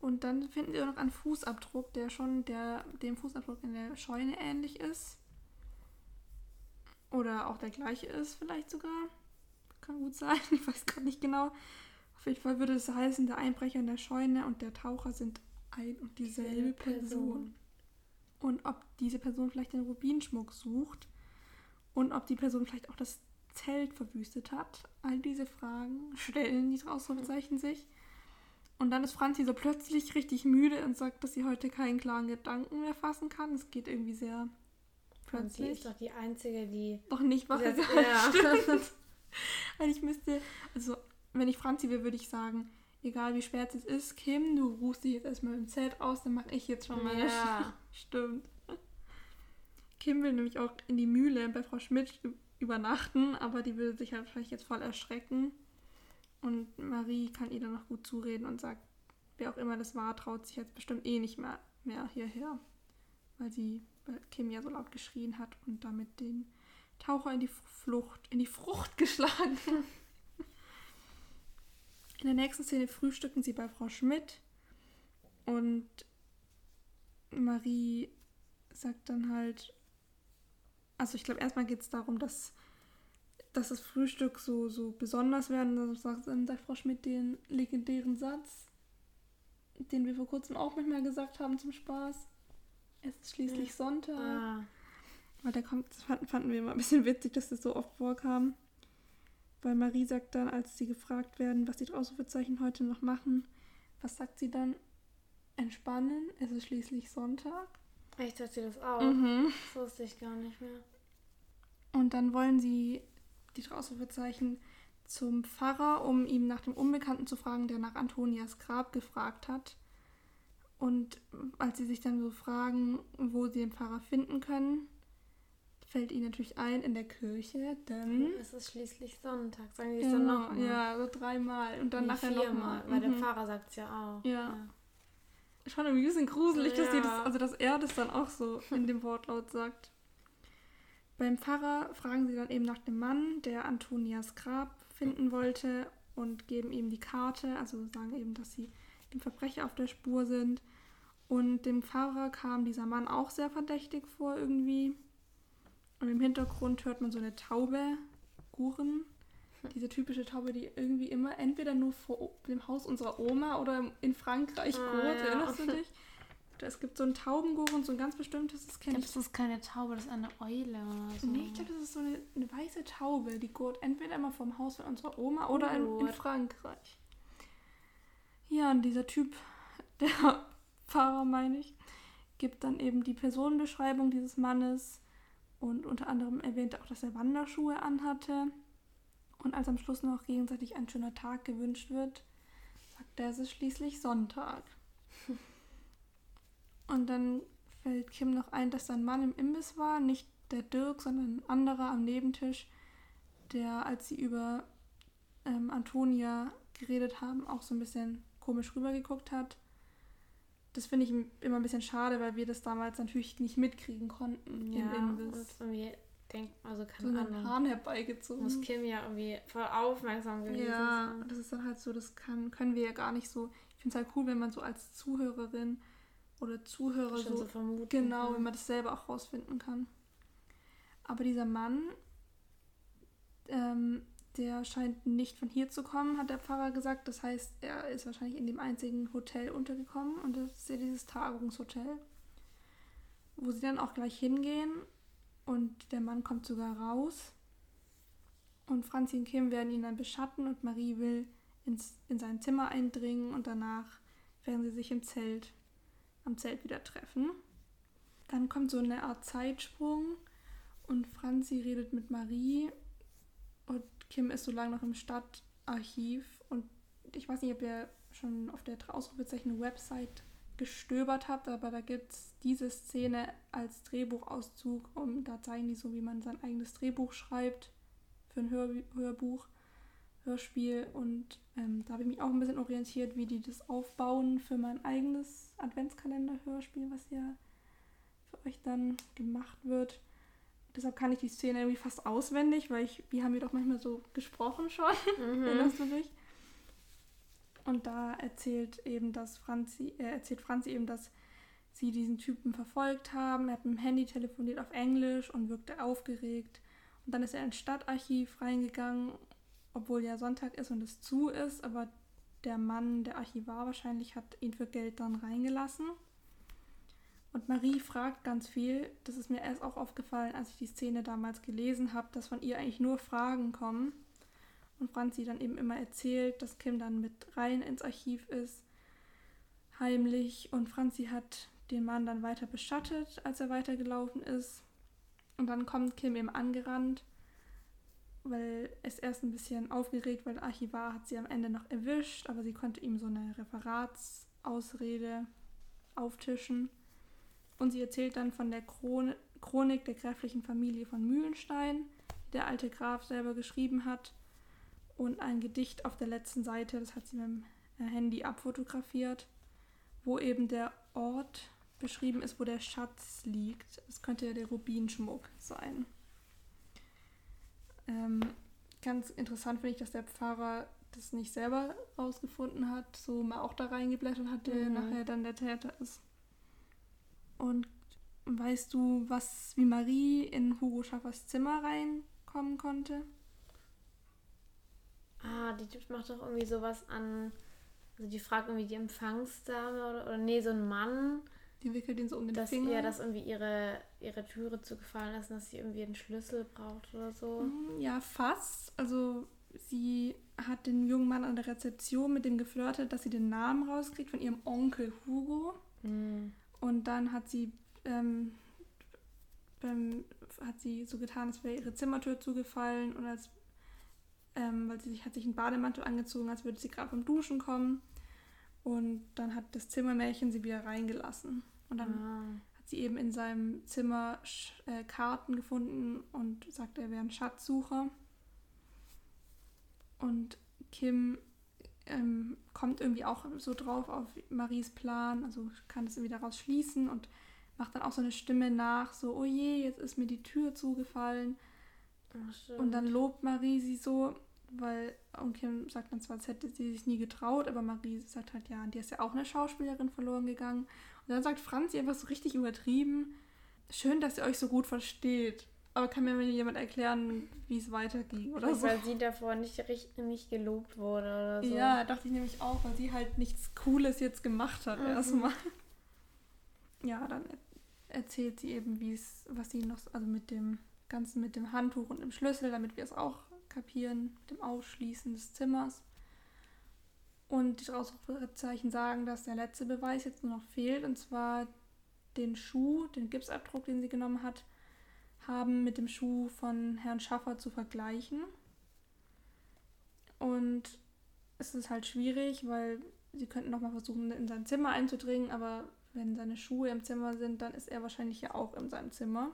Und dann finden wir noch einen Fußabdruck, der schon der, dem Fußabdruck in der Scheune ähnlich ist. Oder auch der gleiche ist, vielleicht sogar. Kann gut sein, ich weiß gerade nicht genau. Auf jeden Fall würde es heißen, der Einbrecher in der Scheune und der Taucher sind ein und dieselbe Person. Und ob diese Person vielleicht den Rubinschmuck sucht und ob die Person vielleicht auch das Zelt verwüstet hat. All diese Fragen stellen die Ausrufezeichen sich. Und dann ist Franzi so plötzlich richtig müde und sagt, dass sie heute keinen klaren Gedanken mehr fassen kann. Es geht irgendwie sehr Und sie plötzlich. ist doch die Einzige, die. Doch nicht wach Ja. ist. Eigentlich müsste, also wenn ich Franzi wäre, würde ich sagen, egal wie spät es ist, Kim, du ruhst dich jetzt erstmal im Zelt aus, dann mache ich jetzt schon meine Ja. Stimmt. Kim will nämlich auch in die Mühle bei Frau Schmidt übernachten, aber die würde sich halt vielleicht jetzt voll erschrecken. Und Marie kann ihr dann noch gut zureden und sagt, wer auch immer das war, traut sich jetzt bestimmt eh nicht mehr, mehr hierher. Weil sie weil Kim ja so laut geschrien hat und damit den Taucher in die Flucht, in die Frucht geschlagen. In der nächsten Szene frühstücken sie bei Frau Schmidt und Marie sagt dann halt, also ich glaube erstmal geht es darum, dass, dass das Frühstück so, so besonders werden. Dann sagt, dann sagt Frau Schmidt den legendären Satz, den wir vor kurzem auch manchmal gesagt haben zum Spaß. Es ist schließlich Ja. Sonntag. Ah, Weil der kommt, das fanden, fanden wir immer ein bisschen witzig, dass das so oft vorkam. Weil Marie sagt dann, als sie gefragt werden, was die Ausrufezeichen heute noch machen, was sagt sie dann? Entspannen, es ist schließlich Sonntag. echt sagt sie das auch? Mhm. Das wusste ich gar nicht mehr. Und dann wollen sie die Ausrufezeichen zum Pfarrer, um ihm nach dem Unbekannten zu fragen, der nach Antonias Grab gefragt hat. Und als sie sich dann so fragen, wo sie den Pfarrer finden können, fällt ihnen natürlich ein in der Kirche, denn Es ist schließlich Sonntag. Sagen die es dann Genau, nochmal? ja, so dreimal und dann Nee, nachher viermal, nochmal. Weil der Mhm. Pfarrer sagt es ja auch. Ja. schon irgendwie ein bisschen gruselig, ja. dass, das, also dass er das dann auch so in dem Wortlaut sagt. Beim Pfarrer fragen sie dann eben nach dem Mann, der Antonias Grab finden wollte und geben ihm die Karte, also sagen eben, dass sie dem Verbrecher auf der Spur sind. Und dem Pfarrer kam dieser Mann auch sehr verdächtig vor irgendwie. Und im Hintergrund hört man so eine Taube guren. Diese typische Taube, die irgendwie immer entweder nur vor dem Haus unserer Oma oder in Frankreich ah, gurt. Ja. Erinnerst du dich? Es gibt so ein Taubenguren, so ein ganz bestimmtes, das kenne ich. Das ist keine Taube, das ist eine Eule oder so. Nee, ich glaube, das ist so eine, eine, weiße Taube, die gurt entweder immer vom Haus von unserer Oma oder in, in Frankreich. Ja, und dieser Typ, der Fahrer meine ich, gibt dann eben die Personenbeschreibung dieses Mannes und unter anderem erwähnt er auch, dass er Wanderschuhe anhatte. Und als am Schluss noch gegenseitig ein schöner Tag gewünscht wird, sagt er, es ist schließlich Sonntag. Und dann fällt Kim noch ein, dass da ein Mann im Imbiss war, nicht der Dirk, sondern ein anderer am Nebentisch, der, als sie über ähm, Antonia geredet haben, auch so ein bisschen komisch rübergeguckt hat. Das finde ich immer ein bisschen schade, weil wir das damals natürlich nicht mitkriegen konnten ja, im Imbiss. Und irgendwie denkt, also keine so Ahnung. Hahn herbeigezogen. Muss Kim ja irgendwie voll aufmerksam gewesen ja, sein. Das ist dann halt so, das kann, können wir ja gar nicht so. Ich finde es halt cool, wenn man so als Zuhörerin oder Zuhörer so, so vermuten, genau, ja. wenn man das selber auch rausfinden kann. Aber dieser Mann, ähm, der scheint nicht von hier zu kommen, hat der Pfarrer gesagt. Das heißt, er ist wahrscheinlich in dem einzigen Hotel untergekommen und das ist ja dieses Tagungshotel, wo sie dann auch gleich hingehen und der Mann kommt sogar raus und Franzi und Kim werden ihn dann beschatten und Marie will ins, in sein Zimmer eindringen und danach werden sie sich im Zelt, am Zelt wieder treffen. Dann kommt so eine Art Zeitsprung und Franzi redet mit Marie und Kim ist so lange noch im Stadtarchiv und ich weiß nicht, ob ihr schon auf der Ausrufezeichen Website gestöbert habt, aber da gibt es diese Szene als Drehbuchauszug und da zeigen die so, wie man sein eigenes Drehbuch schreibt für ein Hör Hörbuch, Hörspiel und ähm, da habe ich mich auch ein bisschen orientiert, wie die das aufbauen für mein eigenes Adventskalender-Hörspiel, was ja für euch dann gemacht wird. Deshalb kann ich die Szene irgendwie fast auswendig, weil ich, wie haben wir doch manchmal so gesprochen schon, mhm. erinnerst du dich? Und da erzählt eben, dass Franzi, äh, erzählt Franzi eben, dass sie diesen Typen verfolgt haben. Er hat mit dem Handy telefoniert auf Englisch und wirkte aufgeregt. Und dann ist er ins Stadtarchiv reingegangen, obwohl ja Sonntag ist und es zu ist, aber der Mann, der Archivar wahrscheinlich, hat ihn für Geld dann reingelassen. Und Marie fragt ganz viel. Das ist mir erst auch aufgefallen, als ich die Szene damals gelesen habe, dass von ihr eigentlich nur Fragen kommen. Und Franzi dann eben immer erzählt, dass Kim dann mit rein ins Archiv ist, heimlich. Und Franzi hat den Mann dann weiter beschattet, als er weitergelaufen ist. Und dann kommt Kim eben angerannt, weil es erst ein bisschen aufgeregt, weil der Archivar hat sie am Ende noch erwischt, aber sie konnte ihm so eine Referatsausrede auftischen. Und sie erzählt dann von der Chron Chronik der gräflichen Familie von Mühlenstein, die der alte Graf selber geschrieben hat. Und ein Gedicht auf der letzten Seite, das hat sie mit dem äh, Handy abfotografiert, wo eben der Ort beschrieben ist, wo der Schatz liegt. Es könnte ja der Rubinschmuck sein. Ähm, ganz interessant finde ich, dass der Pfarrer das nicht selber rausgefunden hat, so mal auch da reingeblättert hat, der mhm. nachher dann der Täter ist. Und weißt du, was wie Marie in Hugo Schaffers Zimmer reinkommen konnte? Ah, die macht doch irgendwie sowas an. Also die fragt irgendwie die Empfangsdame oder, oder nee, so ein Mann. Die wickelt ihn so um den dass, Finger. Ja, dass irgendwie ihre, ihre Türe zugefallen lassen, dass sie irgendwie einen Schlüssel braucht oder so. Mm, ja, fast. Also sie hat den jungen Mann an der Rezeption mit dem geflirtet, dass sie den Namen rauskriegt von ihrem Onkel Hugo. Mhm. Und dann hat sie, ähm, beim, hat sie so getan, als wäre ihre Zimmertür zugefallen und als, ähm, weil sie sich, hat sich einen Bademantel angezogen, als würde sie gerade vom Duschen kommen. Und dann hat das Zimmermärchen sie wieder reingelassen. Und dann ah. hat sie eben in seinem Zimmer äh, Karten gefunden und sagt, er wäre ein Schatzsucher. Und Kim ähm, kommt irgendwie auch so drauf auf Maries Plan, also kann es irgendwie daraus schließen und macht dann auch so eine Stimme nach, so, oh je, jetzt ist mir die Tür zugefallen. Oh, Und dann lobt Marie sie so, weil und Kim sagt dann zwar, als hätte sie sich nie getraut, aber Marie sagt halt, ja, die ist ja auch eine Schauspielerin verloren gegangen. Und dann sagt Franzi einfach so richtig übertrieben, schön, dass ihr euch so gut versteht. Aber kann mir jemand erklären, wie es weiterging oder so? Weil sie davor nicht, richtig, nicht gelobt wurde oder so. Ja, dachte ich nämlich auch, weil sie halt nichts Cooles jetzt gemacht hat Mhm. erstmal. Ja, dann er- erzählt sie eben, wie es, was sie noch, also mit dem Ganzen, mit dem Handtuch und dem Schlüssel, damit wir es auch kapieren, mit dem Ausschließen des Zimmers. Und die Ausrufezeichen sagen, dass der letzte Beweis jetzt nur noch fehlt, und zwar den Schuh, den Gipsabdruck, den sie genommen hat, haben mit dem Schuh von Herrn Schaffer zu vergleichen. Und es ist halt schwierig, weil sie könnten nochmal versuchen, in sein Zimmer einzudringen, aber wenn seine Schuhe im Zimmer sind, dann ist er wahrscheinlich ja auch in seinem Zimmer.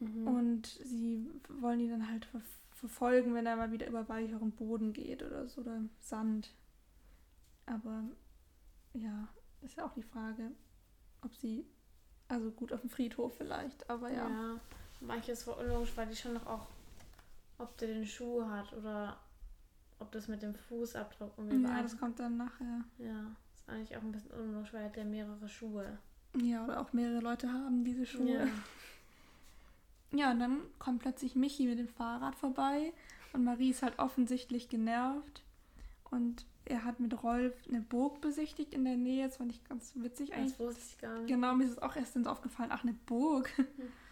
Mhm. Und sie wollen ihn dann halt ver verfolgen, wenn er mal wieder über weicheren Boden geht oder so, oder Sand. Aber ja, ist ja auch die Frage, ob sie, also gut auf dem Friedhof vielleicht, aber ja. ja. Manches war unlogisch, weil die schon noch auch, ob der den Schuh hat oder ob das mit dem Fußabdruck irgendwie Ja, war. das kommt dann nachher. Ja, ist eigentlich auch ein bisschen unlogisch, weil er hat ja mehrere Schuhe. Ja, oder auch mehrere Leute haben diese Schuhe. Ja. Ja, und dann kommt plötzlich Michi mit dem Fahrrad vorbei und Marie ist halt offensichtlich genervt. Und er hat mit Rolf eine Burg besichtigt in der Nähe. Das fand ich ganz witzig eigentlich. Das wusste ich gar nicht. Genau, mir ist es auch erst aufgefallen, ach, eine Burg.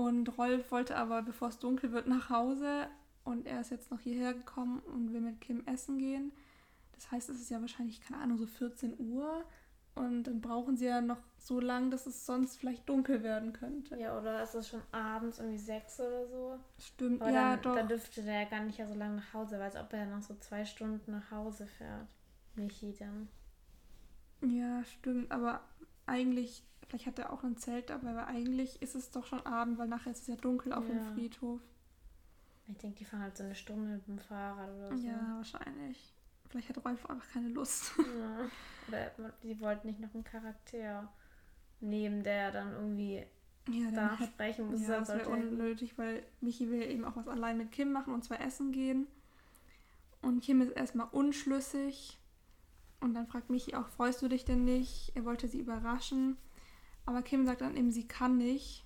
Und Rolf wollte aber, bevor es dunkel wird, nach Hause. Und er ist jetzt noch hierher gekommen und will mit Kim essen gehen. Das heißt, es ist ja wahrscheinlich, keine Ahnung, so 14 Uhr. Und dann brauchen sie ja noch so lang, dass es sonst vielleicht dunkel werden könnte. Ja, oder ist es schon abends irgendwie sechs oder so? Stimmt, Aber ja, dann, doch. dann dürfte der ja gar nicht ja so lange nach Hause, weil als ob er noch so zwei Stunden nach Hause fährt. Michi dann. Ja, stimmt. Aber eigentlich, vielleicht hat er auch ein Zelt dabei, weil eigentlich ist es doch schon Abend, weil nachher ist es ja dunkel auf dem Ja. Friedhof. Ich denke, die fahren halt so eine Stunde mit dem Fahrrad oder so. Ja, wahrscheinlich. Vielleicht hat Rolf einfach keine Lust. Ja. Oder die wollten nicht noch einen Charakter nehmen, der dann irgendwie Ja, da sprechen muss. ja, Das wäre unnötig, weil Michi will eben auch was allein mit Kim machen und zwar essen gehen. Und Kim ist erstmal unschlüssig. Und dann fragt Michi auch, freust du dich denn nicht? Er wollte sie überraschen. Aber Kim sagt dann eben, sie kann nicht.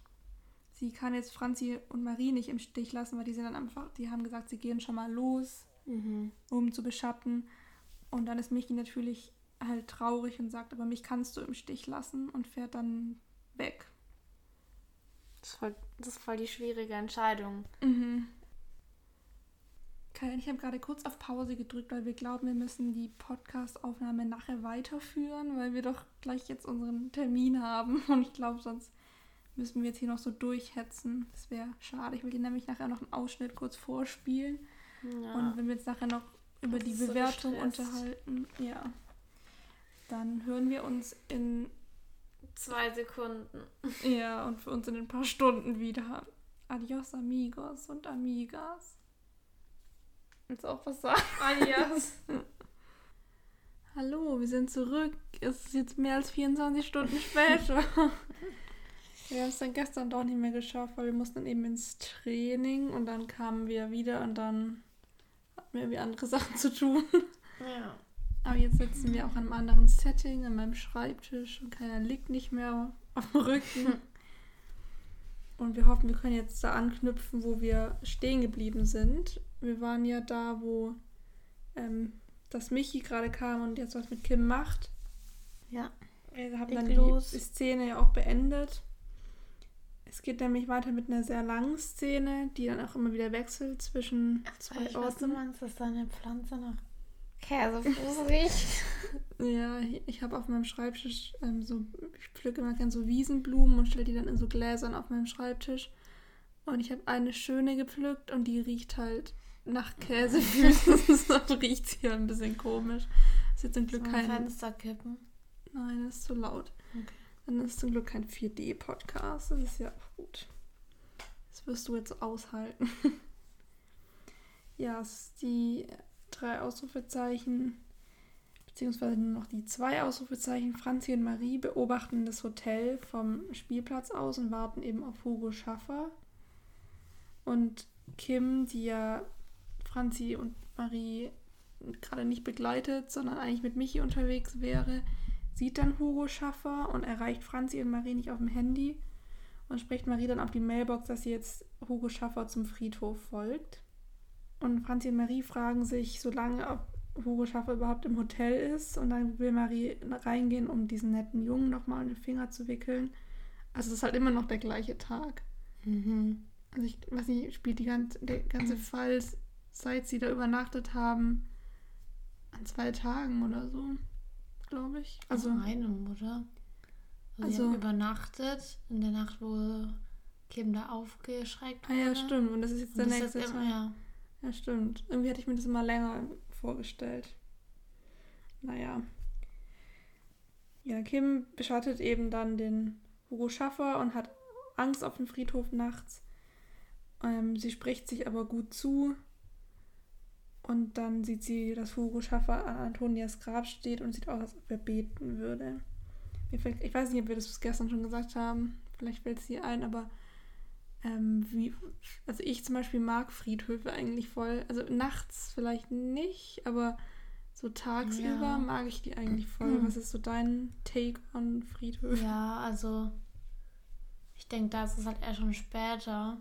Sie kann jetzt Franzi und Marie nicht im Stich lassen, weil die sind dann einfach, die haben gesagt, sie gehen schon mal los, mhm. um zu beschatten. Und dann ist Michi natürlich halt traurig und sagt, aber mich kannst du im Stich lassen und fährt dann weg. das, ist voll, das ist voll die schwierige Entscheidung. Mhm. Kai ich habe gerade kurz auf Pause gedrückt, weil wir glauben, wir müssen die Podcast-Aufnahme nachher weiterführen, weil wir doch gleich jetzt unseren Termin haben. Und ich glaube, sonst müssen wir jetzt hier noch so durchhetzen. Das wäre schade. Ich will dir nämlich nachher noch einen Ausschnitt kurz vorspielen. Ja. Und wenn wir jetzt nachher noch über Das die so Bewertung gestresst. unterhalten, ja, dann hören wir uns in, Zwei Sekunden. ja, und für uns in ein paar Stunden wieder. Adios, amigos und amigas. Du auch was sagen? Adios. Hallo, wir sind zurück. Es ist jetzt mehr als 24 Stunden später. wir haben es dann gestern doch nicht mehr geschafft, weil wir mussten dann eben ins Training und dann kamen wir wieder und dann hatten wir irgendwie andere Sachen zu tun. ja. Aber jetzt sitzen wir auch an einem anderen Setting, an meinem Schreibtisch und keiner liegt nicht mehr auf dem Rücken. Und wir hoffen, wir können jetzt da anknüpfen, wo wir stehen geblieben sind. Wir waren ja da, wo ähm, das Michi gerade kam und jetzt was mit Kim macht. Ja. Wir haben dann die, los. die Szene ja auch beendet. Es geht nämlich weiter mit einer sehr langen Szene, die dann auch immer wieder wechselt zwischen zwei Ich weiß, du Orten. meinst, dass deine Pflanze nach Käsefuß riecht. Ja, ich habe auf meinem Schreibtisch ähm, so, ich pflücke immer gerne so Wiesenblumen und stelle die dann in so Gläsern auf meinem Schreibtisch. Und ich habe eine schöne gepflückt und die riecht halt nach Käsefüßen. so riecht sie ja ein bisschen komisch. Ist jetzt zum Glück Zum kein. Fenster kippen. Nein, das ist zu laut. Okay. Dann ist zum Glück kein 4D-Podcast. Das ist ja auch gut. Das wirst du jetzt aushalten. ja, es ist die drei Ausrufezeichen, beziehungsweise nur noch die zwei Ausrufezeichen. Franzi und Marie beobachten das Hotel vom Spielplatz aus und warten eben auf Hugo Schaffer. Und Kim, die ja Franzi und Marie gerade nicht begleitet, sondern eigentlich mit Michi unterwegs wäre, sieht dann Hugo Schaffer und erreicht Franzi und Marie nicht auf dem Handy und spricht Marie dann auf die Mailbox, dass sie jetzt Hugo Schaffer zum Friedhof folgt. Und Franzi und Marie fragen sich so lange, ob Hugo Schaffer überhaupt im Hotel ist. Und dann will Marie reingehen, um diesen netten Jungen nochmal an den Finger zu wickeln. Also es ist halt immer noch der gleiche Tag. Mhm. Also ich weiß nicht, spielt die ganze, der ganze Fall, seit sie da übernachtet haben, an zwei Tagen oder so, glaube ich. Also an einem, oder? Also, also übernachtet in der Nacht, wo Kim da aufgeschreckt wurde. Ah ja, stimmt. Und das ist jetzt der nächste Tag. Ja. Ja, stimmt. Irgendwie hatte ich mir das immer länger vorgestellt. Naja. Ja, Kim beschattet eben dann den Hugo Schaffer und hat Angst auf dem Friedhof nachts. Ähm, sie spricht sich aber gut zu. Und dann sieht sie, dass Hugo Schaffer an Antonias Grab steht und sieht aus, als ob er beten würde. Ich weiß nicht, ob wir das gestern schon gesagt haben. Vielleicht fällt es hier ein, aber ähm, wie, also ich zum Beispiel mag Friedhöfe eigentlich voll. Also nachts vielleicht nicht, aber so tagsüber ja. mag ich die eigentlich voll. Mhm. Was ist so dein Take on Friedhöfe? Ja, also ich denke, da ist es halt eher schon später.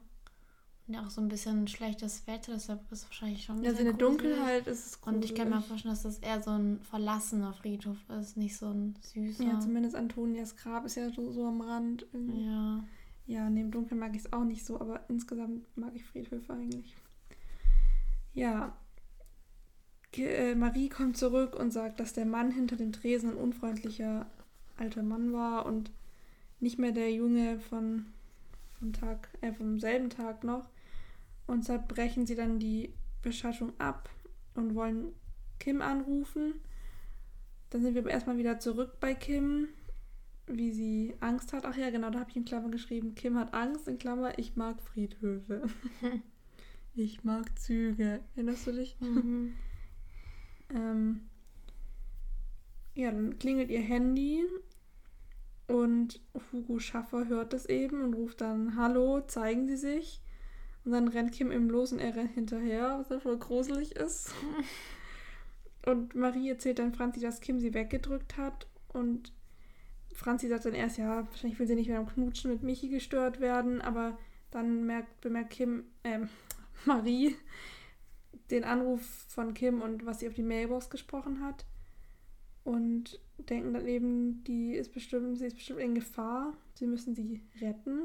Und ja auch so ein bisschen schlechtes Wetter, deshalb ist es wahrscheinlich schon. Ja, so in der Dunkelheit ist es gruselig. Und ich kann mir vorstellen, dass das eher so ein verlassener Friedhof ist, nicht so ein süßer. Ja, zumindest Antonias Grab ist ja so, so am Rand. Irgendwie. Ja. Ja, neben Dunkel mag ich es auch nicht so, aber insgesamt mag ich Friedhöfe eigentlich. Ja. Äh, Marie kommt zurück und sagt, dass der Mann hinter dem Tresen ein unfreundlicher alter Mann war und nicht mehr der Junge von vom Tag, äh, vom selben Tag noch. Und deshalb brechen sie dann die Beschattung ab und wollen Kim anrufen. Dann sind wir erstmal wieder zurück bei Kim wie sie Angst hat. Ach ja, genau, da habe ich in Klammer geschrieben, Kim hat Angst, in Klammer, ich mag Friedhöfe. ich mag Züge. Erinnerst du dich? Mhm. ähm, ja, dann klingelt ihr Handy und Hugo Schaffer hört das eben und ruft dann, hallo, zeigen Sie sich. Und dann rennt Kim eben los und er rennt hinterher, was ja voll gruselig ist. und Marie erzählt dann Franzi, dass Kim sie weggedrückt hat und Franzi sagt dann erst, ja, wahrscheinlich will sie nicht mehr am Knutschen mit Michi gestört werden, aber dann merkt, bemerkt Kim, äh, Marie den Anruf von Kim und was sie auf die Mailbox gesprochen hat und denken dann eben, die ist bestimmt, sie ist bestimmt in Gefahr, sie müssen sie retten.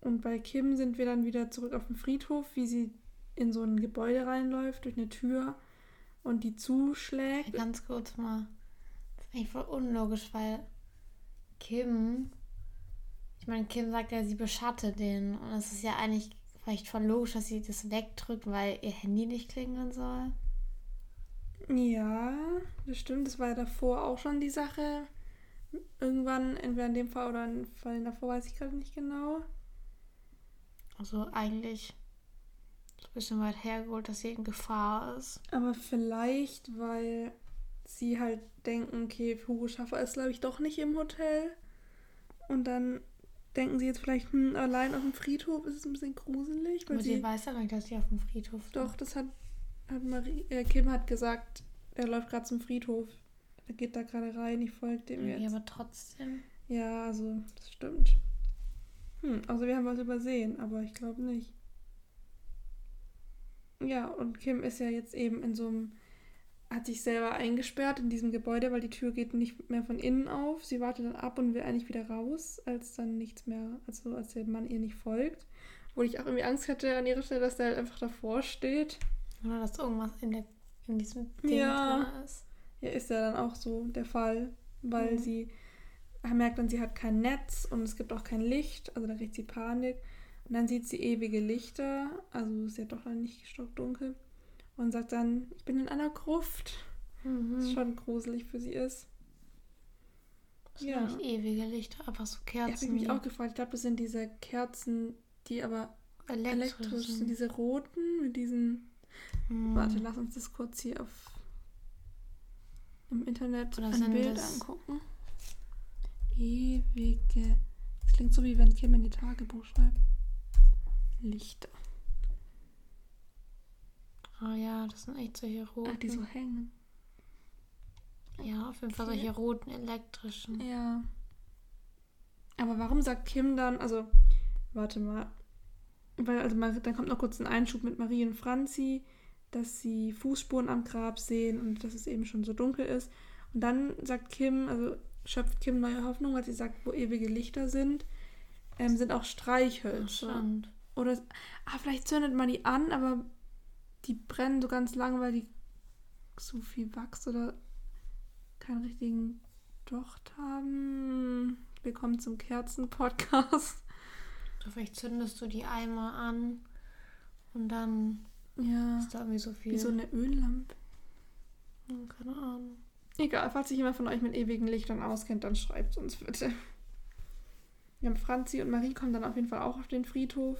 Und bei Kim sind wir dann wieder zurück auf dem Friedhof, wie sie in so ein Gebäude reinläuft, durch eine Tür und die zuschlägt. Ganz kurz mal eigentlich voll unlogisch, weil Kim, ich meine, Kim sagt ja, sie beschattet den. Und es ist ja eigentlich vielleicht voll logisch, dass sie das wegdrückt, weil ihr Handy nicht klingeln soll. Ja, das stimmt. Das war ja davor auch schon die Sache. Irgendwann, entweder in dem Fall oder in Fall davor, weiß ich gerade nicht genau. Also eigentlich ein bisschen weit hergeholt, dass sie in Gefahr ist. Aber vielleicht, weil sie halt denken, okay, Hugo Schaffer ist, glaube ich, doch nicht im Hotel. Und dann denken sie jetzt vielleicht, hm, allein auf dem Friedhof ist es ein bisschen gruselig. Weil Aber sie, weiß ja gar nicht, dass sie auf dem Friedhof sind. Doch, das hat, hat Marie, äh, Kim hat gesagt, er läuft gerade zum Friedhof. Er geht da gerade rein, ich folge dem jetzt. Ja, aber trotzdem. Ja, also, das stimmt. Hm, also wir haben was übersehen, aber ich glaube nicht. Ja, und Kim ist ja jetzt eben in so einem hat sich selber eingesperrt in diesem Gebäude, weil die Tür geht nicht mehr von innen auf. Sie wartet dann ab und will eigentlich wieder raus, als dann nichts mehr, also als der Mann ihr nicht folgt. Wo ich auch irgendwie Angst hatte an ihrer Stelle, dass der halt einfach davor steht. Oder dass irgendwas in, der, in diesem Ding ja. drin ist. Ja, ist ja dann auch so der Fall, weil mhm. sie merkt dann, sie hat kein Netz und es gibt auch kein Licht, also da kriegt sie Panik. Und dann sieht sie ewige Lichter, also ist ja doch dann nicht stockdunkel und sagt dann, ich bin in einer Gruft. Mhm. Was schon gruselig für sie ist. Das ja. sind nicht ewige Lichter, einfach so Kerzen. Ja, habe ich mich auch gefragt. Ich glaube, das sind diese Kerzen, die aber elektrisch, elektrisch sind. Diese roten mit diesen. Hm. Warte, lass uns das kurz hier auf im Internet Oder ein Bild angucken. Ewige. Das klingt so wie wenn Kim in die Tagebuch schreibt. Lichter. Oh ja, das sind echt solche roten. Ach, die so hängen. Ja, auf jeden Fall solche roten elektrischen. Ja. Aber warum sagt Kim dann, also, warte mal. Weil, also, dann kommt noch kurz ein Einschub mit Marie und Franzi, dass sie Fußspuren am Grab sehen und dass es eben schon so dunkel ist. Und dann sagt Kim, also schöpft Kim neue Hoffnung, weil sie sagt, wo ewige Lichter sind, ähm, sind auch Streichhölzer. Oder, ah, vielleicht zündet man die an, aber die brennen so ganz lang, weil die so viel Wachs oder keinen richtigen Docht haben. Willkommen zum Kerzen-Podcast. Vielleicht zündest du die Eimer an und dann ja, ist da irgendwie so viel. Wie so eine Öllampe. Keine Ahnung. Egal, falls sich jemand von euch mit ewigen Lichtern auskennt, dann schreibt uns bitte. Ja, Franzi und Marie kommen dann auf jeden Fall auch auf den Friedhof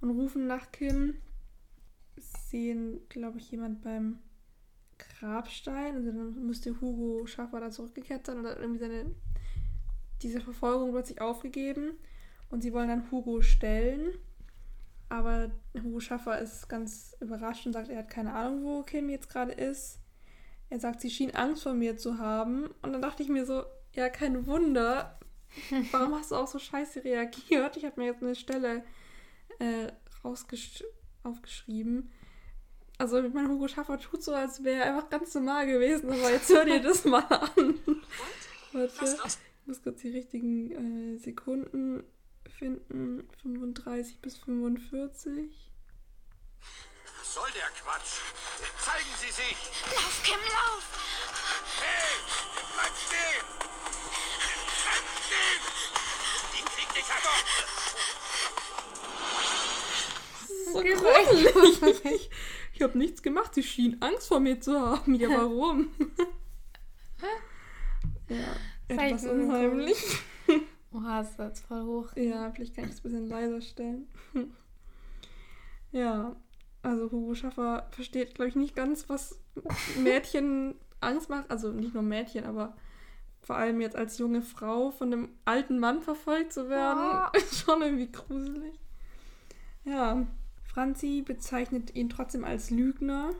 und rufen nach Kim. Sehen, glaube ich, jemand beim Grabstein. Also dann müsste Hugo Schaffer da zurückgekehrt sein oder irgendwie seine. Diese Verfolgung sich aufgegeben. Und sie wollen dann Hugo stellen. Aber Hugo Schaffer ist ganz überrascht und sagt, er hat keine Ahnung, wo Kim jetzt gerade ist. Er sagt, sie schien Angst vor mir zu haben. Und dann dachte ich mir so, ja, kein Wunder. Warum hast du auch so scheiße reagiert? Ich habe mir jetzt eine Stelle äh, aufgeschrieben. Also, ich meine, Hugo Schaffer tut so, als wäre er einfach ganz normal gewesen, aber jetzt hör dir das mal an. Warte, ich muss kurz die richtigen äh, Sekunden finden. 35 bis 45. Was soll der Quatsch? Zeigen Sie sich! Lauf, Kim, lauf! Hey! Bleib stehen! So gruselig. ich habe nichts gemacht. Sie schien Angst vor mir zu haben. Ja, warum? ja, etwas unheimlich. Oha, ist jetzt voll hoch. Ja, vielleicht kann ich es ein bisschen leiser stellen. ja, also Hugo Schaffer versteht, glaube ich, nicht ganz, was Mädchen Angst macht. Also nicht nur Mädchen, aber vor allem jetzt als junge Frau von einem alten Mann verfolgt zu werden, oh. ist schon irgendwie gruselig. Ja, Franzi bezeichnet ihn trotzdem als Lügner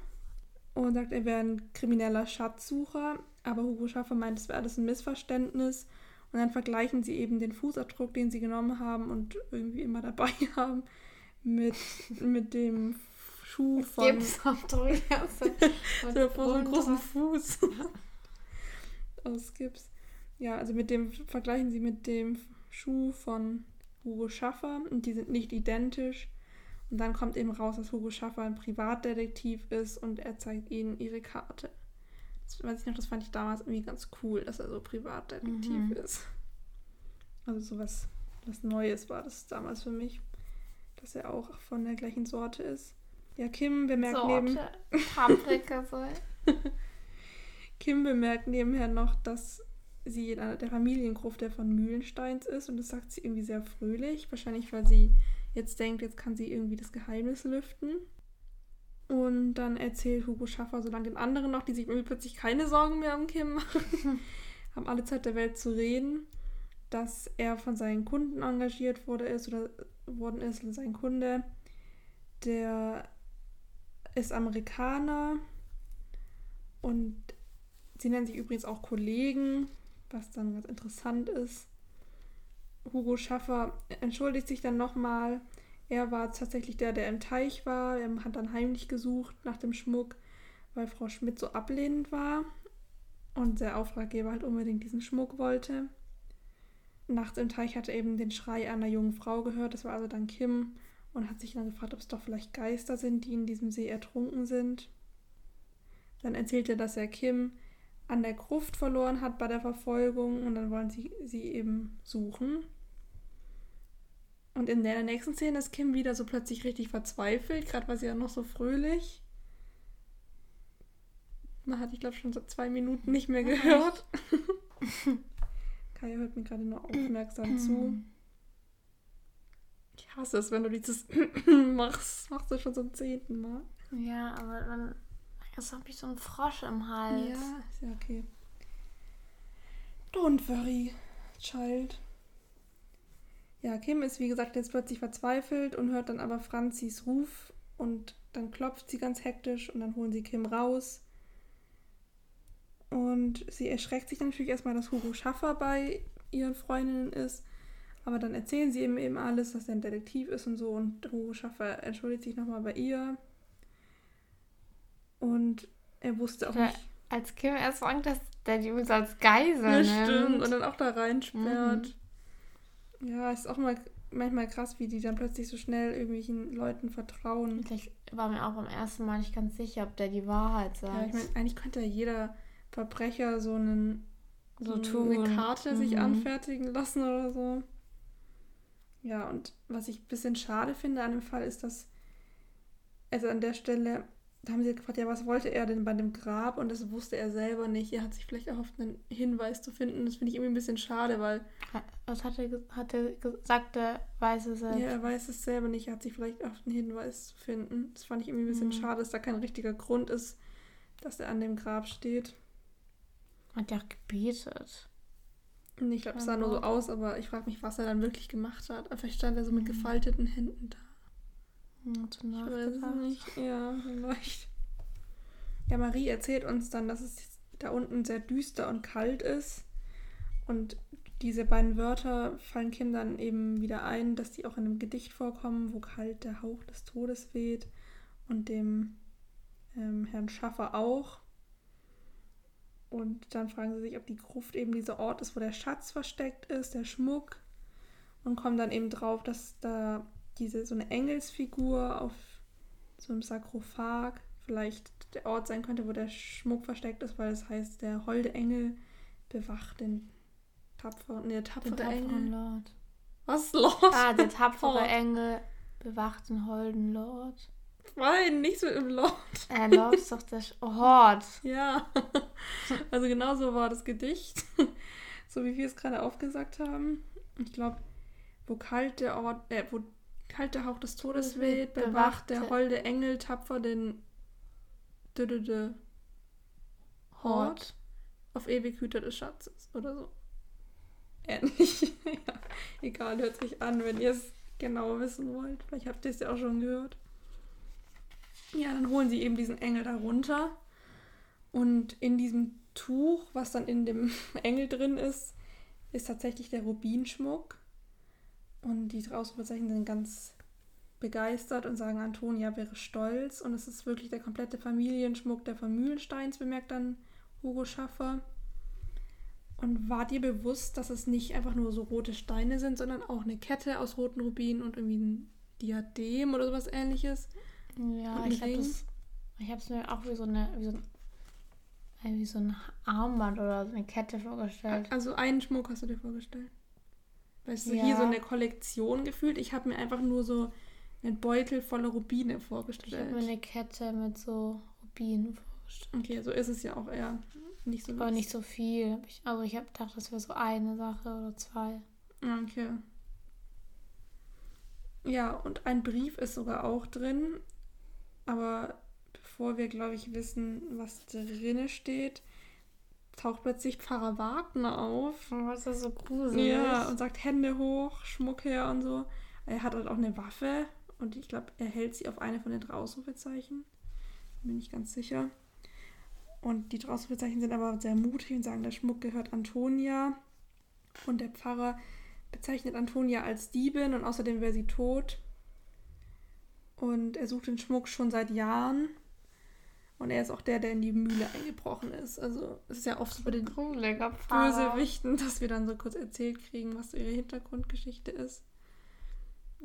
und sagt, er wäre ein krimineller Schatzsucher. Aber Hugo Schaffer meint, es wäre alles ein Missverständnis und dann vergleichen sie eben den Fußabdruck, den sie genommen haben und irgendwie immer dabei haben, mit, mit dem Schuh von. Gipsabdruck, ja. So, vor so einem großen Fuß. Aus Gips. Ja, also mit dem vergleichen sie mit dem Schuh von Hugo Schaffer und die sind nicht identisch. Und dann kommt eben raus, dass Hugo Schaffer ein Privatdetektiv ist und er zeigt ihnen ihre Karte. Das weiß ich noch, das fand ich damals irgendwie ganz cool, dass er so Privatdetektiv mhm. ist. Also so was, was Neues war das damals für mich. Dass er auch von der gleichen Sorte ist. Ja, Kim bemerkt Sorte. neben. Paprika soll. Kim bemerkt nebenher noch, dass sie in einer der Familiengruft der von Mühlensteins ist und das sagt sie irgendwie sehr fröhlich. Wahrscheinlich, weil sie jetzt denkt, jetzt kann sie irgendwie das Geheimnis lüften. Und dann erzählt Hugo Schaffer so lange den anderen noch, die sich irgendwie plötzlich keine Sorgen mehr um Kim machen, haben alle Zeit der Welt zu reden, dass er von seinen Kunden engagiert wurde ist oder worden ist und sein Kunde, der ist Amerikaner und sie nennen sich übrigens auch Kollegen, was dann ganz interessant ist. Hugo Schaffer entschuldigt sich dann nochmal, er war tatsächlich der, der im Teich war. Er hat dann heimlich gesucht nach dem Schmuck, weil Frau Schmidt so ablehnend war und der Auftraggeber halt unbedingt diesen Schmuck wollte. Nachts im Teich hat er eben den Schrei einer jungen Frau gehört, das war also dann Kim, und hat sich dann gefragt, ob es doch vielleicht Geister sind, die in diesem See ertrunken sind. Dann erzählt er, dass er Kim an der Gruft verloren hat bei der Verfolgung und dann wollen sie sie eben suchen. Und in der nächsten Szene ist Kim wieder so plötzlich richtig verzweifelt, gerade war sie ja noch so fröhlich. Man hat, ich glaube, schon so zwei Minuten nicht mehr gehört. Kaya hört mir gerade nur aufmerksam zu. Ich hasse es, wenn du dieses machst. Machst du schon zum zehnten Mal. Ja, aber dann jetzt habe ich so einen Frosch im Hals. Ja, ist ja okay. Don't worry, Child. Ja, Kim ist wie gesagt jetzt plötzlich verzweifelt und hört dann aber Franzis Ruf und dann klopft sie ganz hektisch und dann holen sie Kim raus. Und sie erschreckt sich natürlich erstmal, dass Hugo Schaffer bei ihren Freundinnen ist. Aber dann erzählen sie ihm eben alles, dass er ein Detektiv ist und so. Und Hugo Schaffer entschuldigt sich nochmal bei ihr. Und er wusste auch ja, nicht. Als Kim erst sagt, dass der die uns als Geisel ja, nimmt. stimmt. Und dann auch da reinsperrt. Mhm. Ja, ist auch mal manchmal krass, wie die dann plötzlich so schnell irgendwelchen Leuten vertrauen. Ich war mir auch beim ersten Mal nicht ganz sicher, ob der die Wahrheit sagt. Ja, ich meine, eigentlich könnte ja jeder Verbrecher so, einen, so, so eine Karte mhm. sich anfertigen lassen oder so. Ja, und was ich ein bisschen schade finde an dem Fall ist, dass, also an der Stelle, da haben sie gefragt, ja, was wollte er denn bei dem Grab? Und das wusste er selber nicht. Er hat sich vielleicht erhofft, einen Hinweis zu finden. Das finde ich irgendwie ein bisschen schade, weil. Was hat er, hat er gesagt, er weiß es selbst? Ja, er weiß es selber nicht. Er hat sich vielleicht erhofft, einen Hinweis zu finden. Das fand ich irgendwie ein bisschen mhm. schade, dass da kein richtiger Grund ist, dass er an dem Grab steht. Hat ja auch gebetet. Ich glaube, es sah nur so aus, aber ich frage mich, was er dann wirklich gemacht hat. Vielleicht stand er so mit mhm. gefalteten Händen da. Hat du nachgedacht? Nicht. Ja, vielleicht. Ja, Marie erzählt uns dann, dass es da unten sehr düster und kalt ist. Und diese beiden Wörter fallen Kindern eben wieder ein, dass die auch in einem Gedicht vorkommen, wo kalt der Hauch des Todes weht und dem ähm, Herrn Schaffer auch. Und dann fragen sie sich, ob die Gruft eben dieser Ort ist, wo der Schatz versteckt ist, der Schmuck. Und kommen dann eben drauf, dass da diese so eine Engelsfigur auf so einem Sarkophag vielleicht der Ort sein könnte, wo der Schmuck versteckt ist, weil es heißt, der holde Engel bewacht den tapferen, nee, der tapfere Engel. Lord. Was Lord? Ah, der tapfere oh. Engel bewacht den holden Lord. Nein, nicht so im Lord. Äh, Lord ist doch der Hort. Ja. Also genau so war das Gedicht. So wie wir es gerade aufgesagt haben. Ich glaube, wo kalt der Ort, äh, wo kalt der Hauch des Todes weht, bewacht der holde Engel tapfer den -d Hort auf ewig Hüter des Schatzes oder so. Ähnlich. ja, egal, hört sich an, wenn ihr es genau wissen wollt. Vielleicht habt ihr es ja auch schon gehört. Ja, dann holen sie eben diesen Engel da runter. Und in diesem Tuch, was dann in dem Engel drin ist, ist tatsächlich der Rubinschmuck. Und die Ausrufezeichen sind ganz begeistert und sagen, Antonia wäre stolz. Und es ist wirklich der komplette Familienschmuck der von Mühlensteins, bemerkt dann Hugo Schaffer. Und war dir bewusst, dass es nicht einfach nur so rote Steine sind, sondern auch eine Kette aus roten Rubinen und irgendwie ein Diadem oder sowas ähnliches? Ja, ich habe ich habe es mir auch wie so eine wie so ein, wie so ein Armband oder so eine Kette vorgestellt. Also einen Schmuck hast du dir vorgestellt. Weißt du, ja. hier so eine Kollektion gefühlt. Ich habe mir einfach nur so einen Beutel voller Rubine vorgestellt. Ich habe mir eine Kette mit so Rubinen vorgestellt. Okay, so ist es ja auch eher. Nicht so Aber nicht so viel. Also ich habe gedacht, das wäre so eine Sache oder zwei. Okay. Ja, und ein Brief ist sogar auch drin. Aber bevor wir, glaube ich, wissen, was drin steht, taucht plötzlich Pfarrer Wagner auf. Oh, ist das so gruselig. Ja, und sagt Hände hoch, Schmuck her und so. Er hat halt auch eine Waffe und ich glaube, er hält sie auf eine von den drei Ausrufezeichen. Bin ich ganz sicher. Und die Ausrufezeichen sind aber sehr mutig und sagen, der Schmuck gehört Antonia. Und der Pfarrer bezeichnet Antonia als Diebin und außerdem wäre sie tot. Und er sucht den Schmuck schon seit Jahren. Und er ist auch der, der in die Mühle eingebrochen ist. Also es ist ja oft so bei den Bösewichten, dass wir dann so kurz erzählt kriegen, was so ihre Hintergrundgeschichte ist.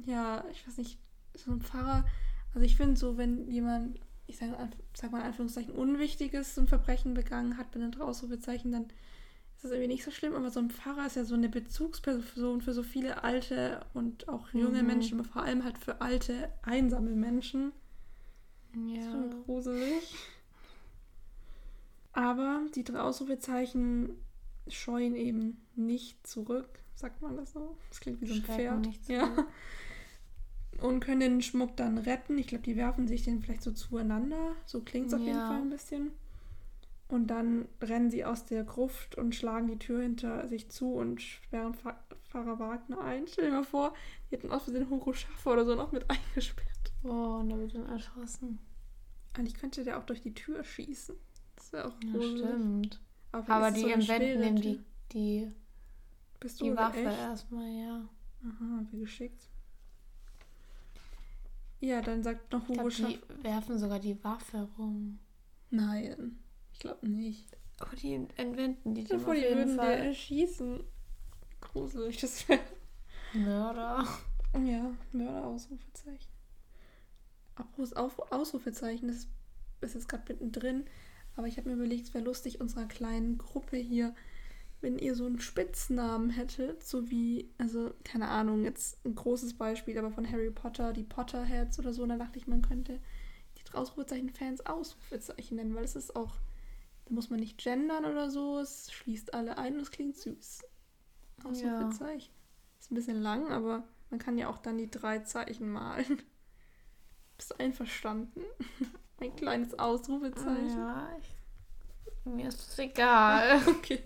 Ja, ich weiß nicht, so ein Pfarrer. Also ich finde so, wenn jemand, ich sage sag mal in Anführungszeichen, Unwichtiges, so ein Verbrechen begangen hat, mit einem Ausrufezeichen, dann ist das irgendwie nicht so schlimm, aber so ein Pfarrer ist ja so eine Bezugsperson für so viele alte und auch junge mhm. Menschen, aber vor allem halt für alte, einsame Menschen. Ja. Das ist gruselig. Aber die drei Ausrufezeichen scheuen eben nicht zurück. Sagt man das so? Das klingt wie so ein Pferd. Ja. Und können den Schmuck dann retten. Ich glaube, die werfen sich den vielleicht so zueinander. So klingt es auf ja. jeden Fall ein bisschen. Und dann rennen sie aus der Gruft und schlagen die Tür hinter sich zu und sperren Pfarrer Wagner ein. Stell dir mal vor, die hätten aus Versehen Hugo Schaffer oder so noch mit eingesperrt. Oh, und da wird dann erschossen. Eigentlich könnte der auch durch die Tür schießen. Das wäre auch ja, stimmt. Aber, Aber die so Inventen nehmen die, die, die Waffe echt? erstmal, ja. Aha, wie geschickt. Ja, dann sagt noch Hugo Schaffer. Die werfen sogar die Waffe rum. Nein, ich glaube nicht. Aber die entwenden die, die, die würden Fall. erschießen gruselig das wäre. Mörder. Ja, Mörder, Ausrufezeichen. Apropos Ausrufezeichen, das ist jetzt gerade mittendrin. Aber ich habe mir überlegt, es wäre lustig, unserer kleinen Gruppe hier, wenn ihr so einen Spitznamen hättet, so wie, also, keine Ahnung, jetzt ein großes Beispiel, aber von Harry Potter, die Potterheads oder so, da dachte ich, man könnte die Ausrufezeichen-Fans Ausrufezeichen nennen, weil es ist auch, da muss man nicht gendern oder so, es schließt alle ein und es klingt süß. Ausrufezeichen. Ja. Ist ein bisschen lang, aber man kann ja auch dann die drei Zeichen malen. Bist du einverstanden? ein kleines Ausrufezeichen. Ja, ich, mir ist es egal. okay.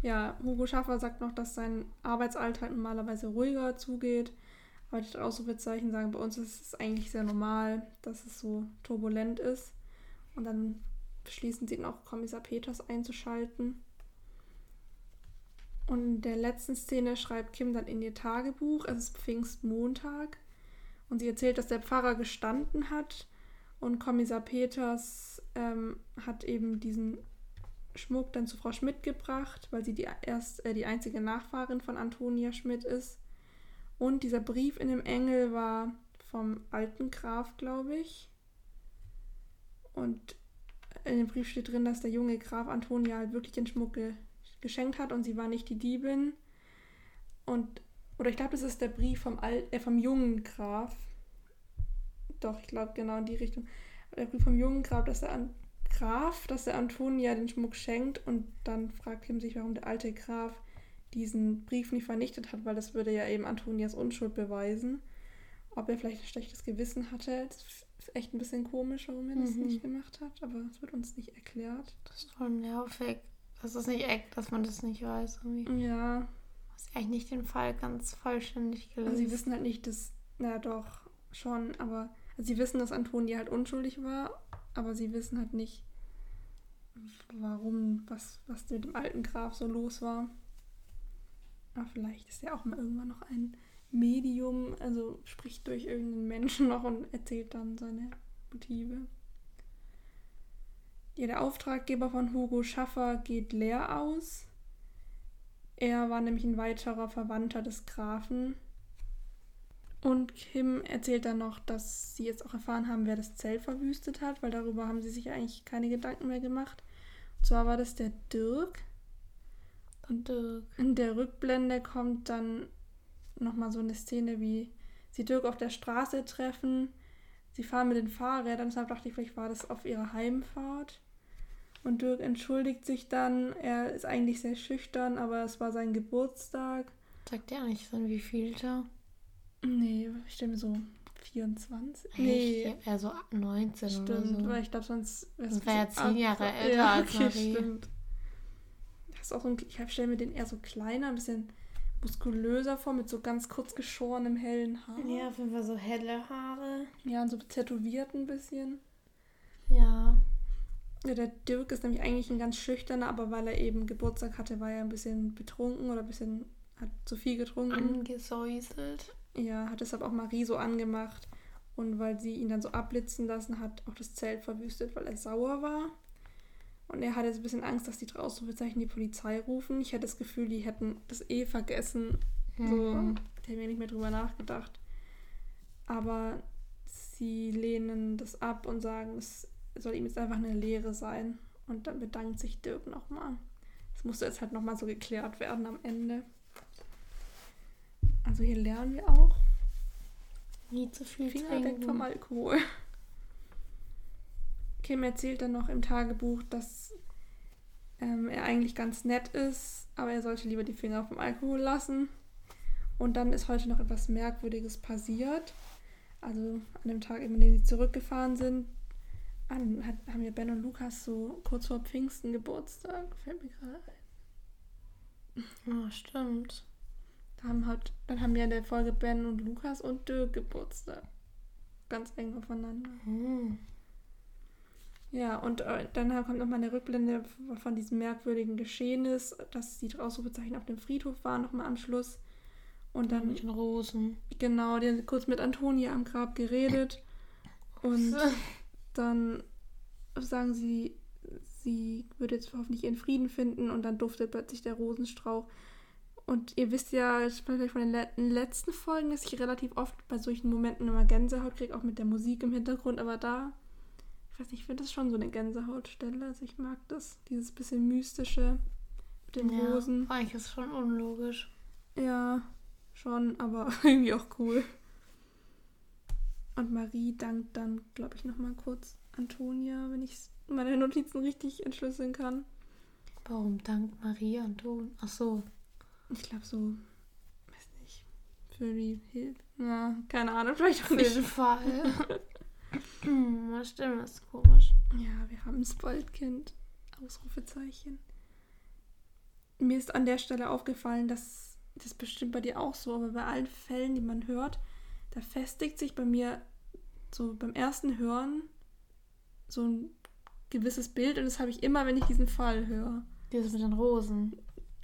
Ja, Hugo Schaffer sagt noch, dass sein Arbeitsalltag normalerweise ruhiger zugeht. Aber die Ausrufezeichen sagen, bei uns ist es eigentlich sehr normal, dass es so turbulent ist. Und dann beschließen sie auch Kommissar Peters einzuschalten. Und in der letzten Szene schreibt Kim dann in ihr Tagebuch, es ist Pfingstmontag, und sie erzählt, dass der Pfarrer gestanden hat und Kommissar Peters ähm, hat eben diesen Schmuck dann zu Frau Schmidt gebracht, weil sie die, erst, äh, die einzige Nachfahrin von Antonia Schmidt ist. Und dieser Brief in dem Engel war vom alten Graf, glaube ich. Und in dem Brief steht drin, dass der junge Graf Antonia halt wirklich den Schmuck ge geschenkt hat und sie war nicht die Diebin. Und, oder ich glaube, das ist der Brief vom, Alt, äh, vom jungen Graf. Doch, ich glaube genau in die Richtung. Der Brief vom jungen Graf, dass der An Graf, dass der Antonia den Schmuck schenkt und dann fragt ihm sich, warum der alte Graf diesen Brief nicht vernichtet hat, weil das würde ja eben Antonias Unschuld beweisen. Ob er vielleicht ein schlechtes Gewissen hatte, das ist echt ein bisschen komisch, warum er das mhm. nicht gemacht hat, aber es wird uns nicht erklärt. Das ist voll nervig. Das ist nicht echt, dass man das nicht weiß. Irgendwie. Ja. Hast eigentlich nicht den Fall ganz vollständig gelesen. Also sie wissen halt nicht, dass, na doch, schon, aber also sie wissen, dass Antonia halt unschuldig war, aber sie wissen halt nicht, warum, was, was mit dem alten Graf so los war. Aber vielleicht ist er auch mal irgendwann noch ein Medium, also spricht durch irgendeinen Menschen noch und erzählt dann seine Motive. Ja, der Auftraggeber von Hugo Schaffer geht leer aus. Er war nämlich ein weiterer Verwandter des Grafen. Und Kim erzählt dann noch, dass sie jetzt auch erfahren haben, wer das Zelt verwüstet hat, weil darüber haben sie sich eigentlich keine Gedanken mehr gemacht. Und zwar war das der Dirk. Und Dirk. In der Rückblende kommt dann nochmal so eine Szene, wie sie Dirk auf der Straße treffen. Sie fahren mit den Fahrrädern, deshalb dachte ich, vielleicht war das auf ihrer Heimfahrt. Und Dirk entschuldigt sich dann. Er ist eigentlich sehr schüchtern, aber es war sein Geburtstag. Sagt er nicht so wie vielter? Nee, ich stelle mir so 24. Echt? Nee. Er so 19 stimmt, oder so. weil ich glaube, sonst wäre es ja zehn Jahre älter ja, als okay, Marie. Stimmt. Das ist auch so ein, ich stelle mir den eher so kleiner, ein bisschen muskulöser vor, mit so ganz kurz geschorenem hellen Haar. Ja, auf jeden Fall so helle Haare. Ja, und so tätowiert ein bisschen. Ja. Ja, der Dirk ist nämlich eigentlich ein ganz schüchterner, aber weil er eben Geburtstag hatte, war er ein bisschen betrunken oder ein bisschen, hat zu viel getrunken. Angesäuselt. Ja, hat deshalb auch Marie so angemacht. Und weil sie ihn dann so abblitzen lassen hat, auch das Zelt verwüstet, weil er sauer war. Und er hatte jetzt ein bisschen Angst, dass die draußen die Polizei rufen. Ich hatte das Gefühl, die hätten das eh vergessen. Mhm. So, die haben ja nicht mehr drüber nachgedacht. Aber sie lehnen das ab und sagen, es soll ihm jetzt einfach eine Lehre sein. Und dann bedankt sich Dirk nochmal. Das musste jetzt halt nochmal so geklärt werden am Ende. Also hier lernen wir auch. Nie zu viel Finger trinken. weg vom Alkohol. Kim erzählt dann noch im Tagebuch, dass ähm, er eigentlich ganz nett ist, aber er sollte lieber die Finger vom Alkohol lassen. Und dann ist heute noch etwas Merkwürdiges passiert. Also an dem Tag, in dem sie zurückgefahren sind, an, hat, haben ja Ben und Lukas so kurz vor Pfingsten Geburtstag. Fällt mir gerade ein. Oh, stimmt. Haben halt, dann haben ja in der Folge Ben und Lukas und Dirk Geburtstag. Ganz eng aufeinander. Hm. Ja, und äh, dann kommt nochmal eine Rückblende von diesem merkwürdigen Geschehnis, dass die Ausrufezeichen auf dem Friedhof waren, nochmal am Schluss. Und dann. Mit den Rosen. Genau, die haben kurz mit Antonia am Grab geredet. Und dann sagen sie, sie würde jetzt hoffentlich ihren Frieden finden und dann duftet plötzlich der Rosenstrauch. Und ihr wisst ja vielleicht von den letzten Folgen, dass ich relativ oft bei solchen Momenten immer Gänsehaut kriege, auch mit der Musik im Hintergrund, aber da ich weiß nicht, ich finde das schon so eine Gänsehautstelle. Also ich mag das, dieses bisschen mystische mit den ja, Rosen. Eigentlich ist es schon unlogisch. Ja, schon, aber irgendwie auch cool. Und Marie dankt dann, glaube ich, nochmal kurz Antonia, wenn ich meine Notizen richtig entschlüsseln kann. Warum dankt Marie Anton? Ach so. Ich glaube so, weiß nicht, für die Hilfe. Ja, keine Ahnung, vielleicht auch nicht. Für den Fall. Stimmt, das ist komisch. Ja, wir haben ein Spoiled-Kind. Ausrufezeichen. Mir ist an der Stelle aufgefallen, dass das bestimmt bei dir auch so, aber bei allen Fällen, die man hört, da festigt sich bei mir so beim ersten Hören so ein gewisses Bild und das habe ich immer, wenn ich diesen Fall höre. Dieses mit den Rosen.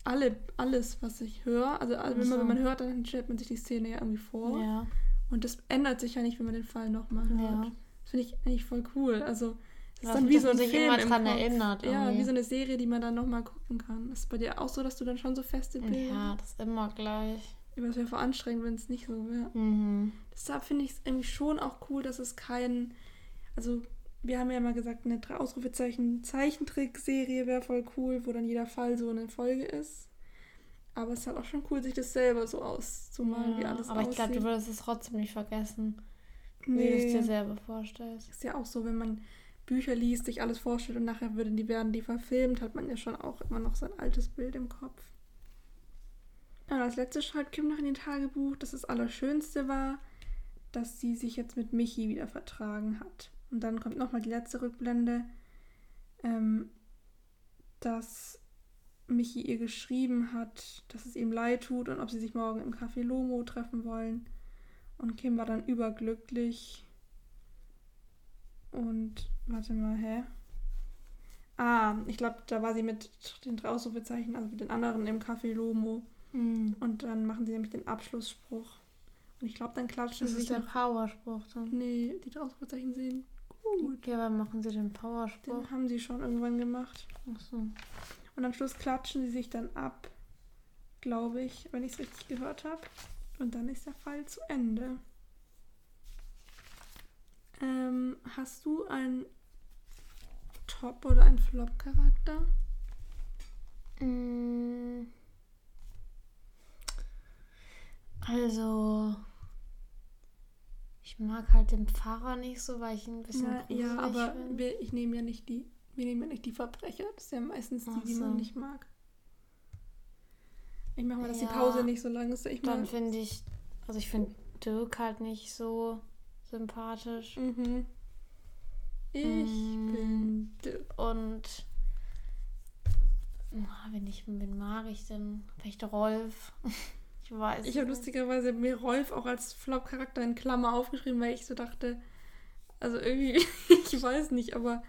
Alle, alles, was ich höre, also, also wenn, man, wenn man hört, dann stellt man sich die Szene ja irgendwie vor. Ja. Und das ändert sich ja nicht, wenn man den Fall nochmal hört. Ja. Das finde ich eigentlich voll cool. Also, das ist dann wie so ein Film immer dran erinnert. Ja, wie so eine Serie, die man dann nochmal gucken kann. Ist bei dir auch so, dass du dann schon so feste Bilder Ja, das ist immer gleich. Aber es wäre voll anstrengend, wenn es nicht so wäre. Mhm. Deshalb finde ich es irgendwie schon auch cool, dass es kein. Also, wir haben ja mal gesagt, eine Ausrufezeichen Zeichentrickserie wäre voll cool, wo dann jeder Fall so eine Folge ist. Aber es ist halt auch schon cool, sich das selber so auszumalen, ja, wie alles aber aussieht. Aber ich glaube, du würdest es trotzdem nicht vergessen, nee. wie du es dir selber vorstellst. Ist ja auch so, wenn man Bücher liest, sich alles vorstellt und nachher würden die, werden die verfilmt, hat man ja schon auch immer noch sein altes Bild im Kopf. Und als letztes schreibt Kim noch in den Tagebuch, dass das Allerschönste war, dass sie sich jetzt mit Michi wieder vertragen hat. Und dann kommt nochmal die letzte Rückblende, ähm, dass Michi ihr geschrieben hat, dass es ihm leid tut und ob sie sich morgen im Café Lomo treffen wollen. Und Kim war dann überglücklich. Und warte mal, hä? Ah, ich glaube, da war sie mit den drei Ausrufezeichen, also mit den anderen im Café Lomo. Mhm. Und dann machen sie nämlich den Abschlussspruch. Und ich glaube, dann klatschen sie. Das ist der Powerspruch dann. Nee, die drei Ausrufezeichen sehen gut. Ja, aber machen sie den Powerspruch? Den haben sie schon irgendwann gemacht. Ach so. Und am Schluss klatschen sie sich dann ab, glaube ich, wenn ich es richtig gehört habe. Und dann ist der Fall zu Ende. Ähm, hast du einen Top- oder einen Flop-Charakter? Mm. Also, ich mag halt den Pfarrer nicht so, weil ich ihn ein bisschen Na, Ja, aber wir, ich nehme ja nicht die wir nehmen ja nicht die Verbrecher. Das ist ja meistens die, so. die man nicht mag. Ich mache mal, dass ja, die Pause nicht so lang ist. Ich dann finde ich, also ich finde Dirk halt nicht so sympathisch. Mhm. Ich mm, bin Dirk. Und wenn ich, wen mag ich denn? Vielleicht Rolf. ich weiß. Ich habe lustigerweise mir Rolf auch als Flop-Charakter in Klammer aufgeschrieben, weil ich so dachte, also irgendwie, ich weiß nicht, aber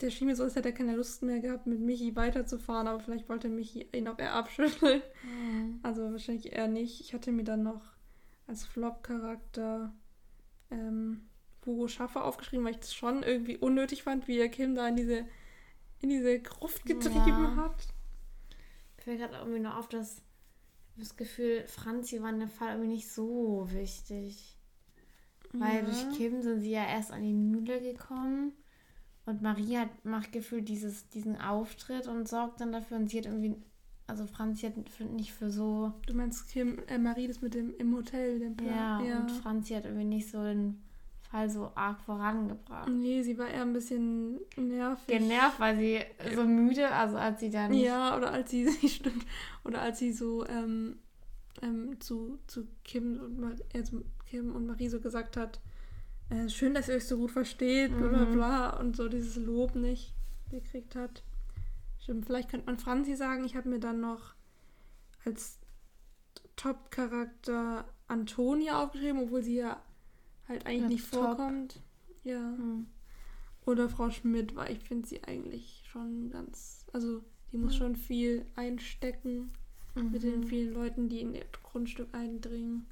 der schien mir so, als hätte er keine Lust mehr gehabt, mit Michi weiterzufahren, aber vielleicht wollte Michi ihn auch eher abschütteln. Mhm. Also wahrscheinlich eher nicht. Ich hatte mir dann noch als Flop-Charakter ähm, Hugo Schaffer aufgeschrieben, weil ich das schon irgendwie unnötig fand, wie er Kim da in diese, in diese Gruft getrieben ja. hat. Fällt gerade irgendwie nur auf, dass das Gefühl, Franzi war in dem Fall irgendwie nicht so wichtig. Weil ja. durch Kim sind sie ja erst an die Mühle gekommen. Und Marie hat, macht gefühlt dieses, diesen Auftritt und sorgt dann dafür und sie hat irgendwie, also Franzi hat nicht für so. Du meinst Kim, äh, Marie das mit dem im Hotel, den Plan. Ja, ja, und Franzi hat irgendwie nicht so den Fall so arg vorangebracht. Nee, sie war eher ein bisschen nervig. Genervt, weil sie so müde, also als sie dann. Ja, oder als sie, stimmt, oder als sie so, ähm, ähm, zu, zu Kim, und, äh, Kim und Marie so gesagt hat, äh, schön, dass ihr euch so gut versteht, bla bla mhm. bla, und so dieses Lob nicht gekriegt hat. Stimmt, vielleicht könnte man Franzi sagen, ich habe mir dann noch als Top-Charakter Antonia aufgeschrieben, obwohl sie ja halt eigentlich ja, nicht top. vorkommt. Ja. Mhm. Oder Frau Schmidt, weil ich finde sie eigentlich schon ganz, also die muss mhm. schon viel einstecken mhm. mit den mhm. vielen Leuten, die in ihr Grundstück eindringen.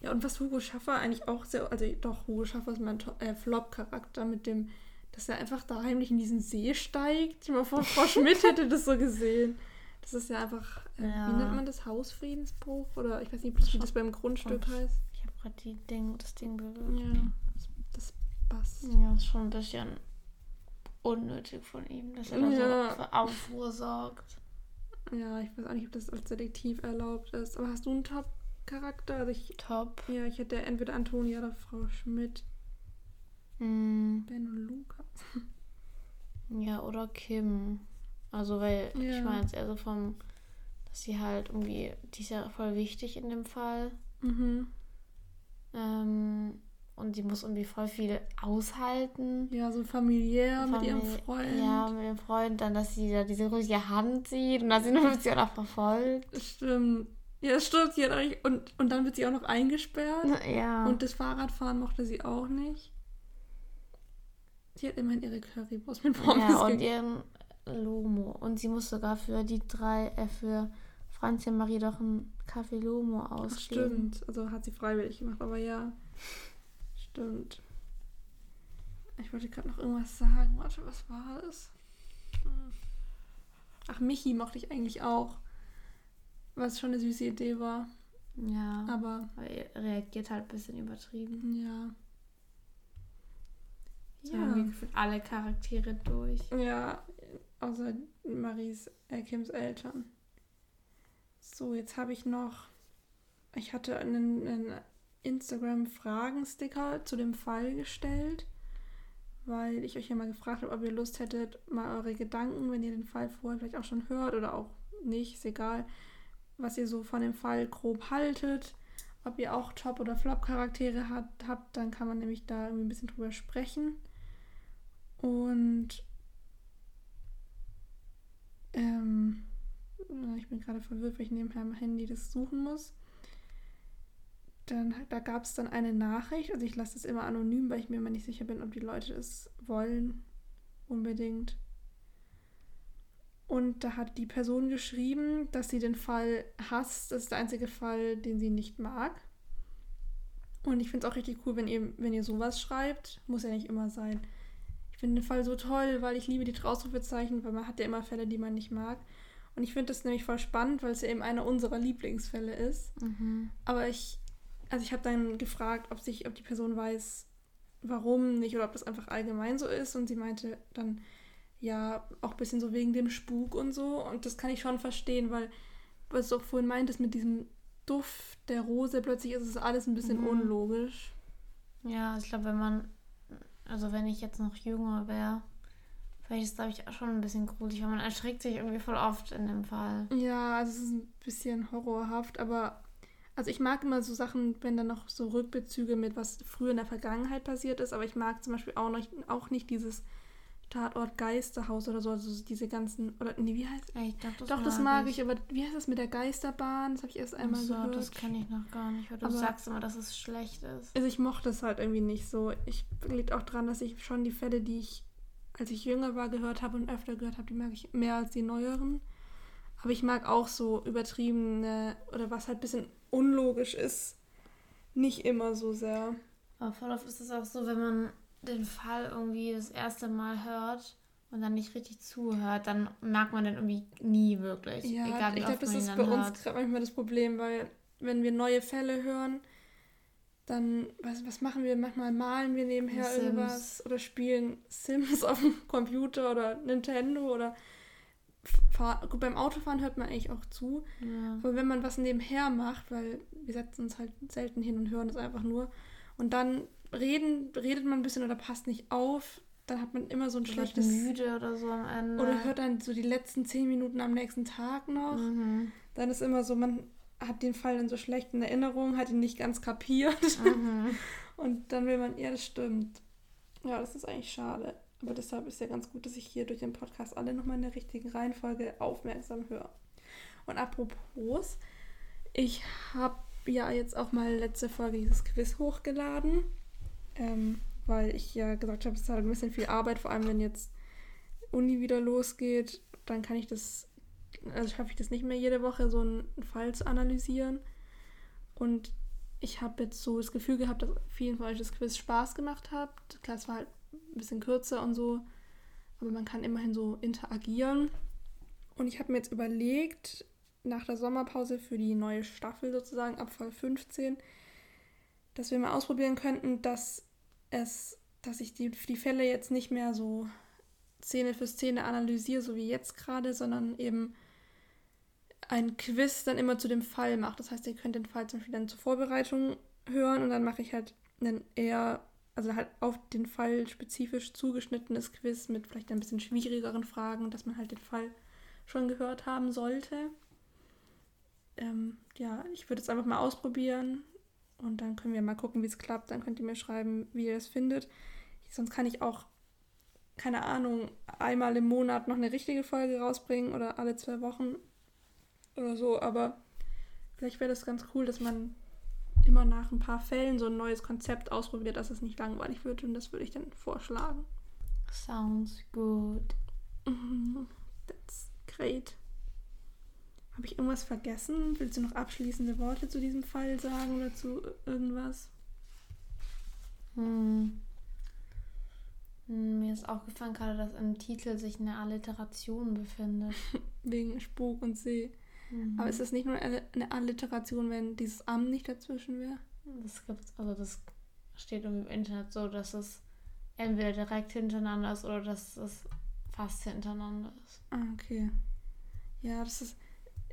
Ja, und was Hugo Schaffer eigentlich auch sehr, also doch, Hugo Schaffer ist mein äh, Flop-Charakter mit dem, dass er einfach da heimlich in diesen See steigt. Ich mal vor, Frau Schmidt hätte das so gesehen. Das ist ja einfach, äh, ja. wie nennt man das? Hausfriedensbruch? Oder ich weiß nicht, wie das beim Grundstück heißt. Ich habe gerade Ding, das Ding berührt. Ja, das, passt. Ja, ist schon ein bisschen unnötig von ihm, dass er da ja. so für Aufruhr sorgt. Ja, ich weiß auch nicht, ob das als Detektiv erlaubt ist. Aber hast du einen Top-Charakter? Also ich, Top? Ja, ich hätte entweder Antonia oder Frau Schmidt. Mm. Ben und Luca. Ja, oder Kim. Also, weil ja. ich meine jetzt eher so vom, dass sie halt irgendwie, die ist ja voll wichtig in dem Fall. Mhm. Ähm, und sie muss irgendwie voll viel aushalten. Ja, so familiär Famili mit ihrem Freund. Ja, mit dem Freund. Dann, dass sie da diese riesige Hand sieht und dass sie nur sie auch noch verfolgt. Stimmt. Ja, stimmt. Sie hat und, und dann wird sie auch noch eingesperrt. Ja. Und das Fahrradfahren mochte sie auch nicht. Sie hat immerhin ihre Currywurst mit Pommes Ja, und ihren Lomo. Und sie muss sogar für die drei, äh, für Franzi und Marie doch ein Kaffee Lomo ausgeben. Stimmt. Also hat sie freiwillig gemacht, aber ja. Stimmt. Ich wollte gerade noch irgendwas sagen. Warte, was war es? Hm. Ach, Michi mochte ich eigentlich auch. Was schon eine süße Idee war. Ja. Aber. Er reagiert halt ein bisschen übertrieben. Ja. So ja. Irgendwie alle Charaktere durch. Ja, außer Maries, äh, Kims Eltern. So, jetzt habe ich noch. Ich hatte einen, einen Instagram-Fragen-Sticker zu dem Fall gestellt, weil ich euch ja mal gefragt habe, ob ihr Lust hättet, mal eure Gedanken, wenn ihr den Fall vorher vielleicht auch schon hört oder auch nicht, ist egal, was ihr so von dem Fall grob haltet. Ob ihr auch Top- oder Flop-Charaktere habt, dann kann man nämlich da irgendwie ein bisschen drüber sprechen. Und ähm, ich bin gerade verwirrt, weil ich nebenher am Handy das suchen muss dann, da gab es dann eine Nachricht, also ich lasse das immer anonym, weil ich mir immer nicht sicher bin, ob die Leute es wollen, unbedingt. Und da hat die Person geschrieben, dass sie den Fall hasst. Das ist der einzige Fall, den sie nicht mag. Und ich finde es auch richtig cool, wenn ihr, wenn ihr sowas schreibt. Muss ja nicht immer sein. Ich finde den Fall so toll, weil ich liebe die Ausrufezeichen, weil man hat ja immer Fälle, die man nicht mag. Und ich finde das nämlich voll spannend, weil es ja eben einer unserer Lieblingsfälle ist. Mhm. Aber ich also ich habe dann gefragt, ob sich, ob die Person weiß, warum nicht oder ob das einfach allgemein so ist. Und sie meinte dann, ja, auch ein bisschen so wegen dem Spuk und so. Und das kann ich schon verstehen, weil, was du auch vorhin meintest, mit diesem Duft der Rose, plötzlich ist es alles ein bisschen mhm. unlogisch. Ja, ich glaube, wenn man, also wenn ich jetzt noch jünger wäre, vielleicht ist glaube ich, auch schon ein bisschen gruselig, weil man erschreckt sich irgendwie voll oft in dem Fall. Ja, also es ist ein bisschen horrorhaft, aber also ich mag immer so Sachen, wenn da noch so Rückbezüge mit was früher in der Vergangenheit passiert ist, aber ich mag zum Beispiel auch, noch, auch nicht dieses Tatort Geisterhaus oder so, also diese ganzen, oder nee, wie heißt ja, ich glaub, das Doch, das mag ich. ich, aber wie heißt das mit der Geisterbahn? Das habe ich erst einmal so, gehört. das kenne ich noch gar nicht, weil du aber, sagst immer, dass es schlecht ist. Also ich mochte es halt irgendwie nicht so. Ich liegt auch dran, dass ich schon die Fälle, die ich, als ich jünger war, gehört habe und öfter gehört habe, die mag ich mehr als die neueren. Aber ich mag auch so übertriebene oder was halt ein bisschen unlogisch ist, nicht immer so sehr. Aber voll oft ist es auch so, wenn man den Fall irgendwie das erste Mal hört und dann nicht richtig zuhört, dann merkt man den irgendwie nie wirklich. Ja, Egal, ich glaube, das ist bei hört. uns gerade manchmal das Problem, weil wenn wir neue Fälle hören, dann, was, was machen wir? Manchmal malen wir nebenher Sims. irgendwas oder spielen Sims auf dem Computer oder Nintendo oder Fahr Gut, beim Autofahren hört man eigentlich auch zu. Ja. Aber wenn man was nebenher macht, weil wir setzen uns halt selten hin und hören es einfach nur. Und dann reden, redet man ein bisschen oder passt nicht auf, dann hat man immer so ein schlechtes. müde oder so am Ende. Oder hört dann so die letzten zehn Minuten am nächsten Tag noch. Mhm. Dann ist immer so, man hat den Fall dann so schlecht in Erinnerung, hat ihn nicht ganz kapiert. Mhm. Und dann will man, ja, das stimmt. Ja, das ist eigentlich schade. Aber deshalb ist ja ganz gut, dass ich hier durch den Podcast alle nochmal in der richtigen Reihenfolge aufmerksam höre. Und apropos, ich habe ja jetzt auch mal letzte Folge dieses Quiz hochgeladen, ähm, weil ich ja gesagt habe, es ist halt ein bisschen viel Arbeit, vor allem wenn jetzt Uni wieder losgeht, dann kann ich das, also schaffe ich das nicht mehr jede Woche, so einen Fall zu analysieren. Und ich habe jetzt so das Gefühl gehabt, dass vielen von euch das Quiz Spaß gemacht hat. Klar, es war halt ein bisschen kürzer und so, aber man kann immerhin so interagieren. Und ich habe mir jetzt überlegt, nach der Sommerpause für die neue Staffel sozusagen ab Fall 15, dass wir mal ausprobieren könnten, dass es, dass ich die, die Fälle jetzt nicht mehr so Szene für Szene analysiere, so wie jetzt gerade, sondern eben ein Quiz dann immer zu dem Fall macht. Das heißt, ihr könnt den Fall zum Beispiel dann zur Vorbereitung hören und dann mache ich halt einen eher, also halt auf den Fall spezifisch zugeschnittenes Quiz mit vielleicht ein bisschen schwierigeren Fragen, dass man halt den Fall schon gehört haben sollte. Ähm, ja, ich würde es einfach mal ausprobieren und dann können wir mal gucken, wie es klappt. Dann könnt ihr mir schreiben, wie ihr es findet. Sonst kann ich auch, keine Ahnung, einmal im Monat noch eine richtige Folge rausbringen oder alle zwei Wochen oder so, aber vielleicht wäre das ganz cool, dass man immer nach ein paar Fällen so ein neues Konzept ausprobiert, dass es nicht langweilig wird und das würde ich dann vorschlagen. Sounds good. That's great. Habe ich irgendwas vergessen? Willst du noch abschließende Worte zu diesem Fall sagen oder zu irgendwas? Hm. hm mir ist aufgefallen gerade, dass im Titel sich eine Alliteration befindet. Wegen Spuk und See. Mhm. Aber ist das nicht nur eine Alliteration, wenn dieses Am nicht dazwischen wäre? Das gibt's, also das steht im Internet so, dass es entweder direkt hintereinander ist oder dass es fast hintereinander ist. Ah, okay. Ja, das ist.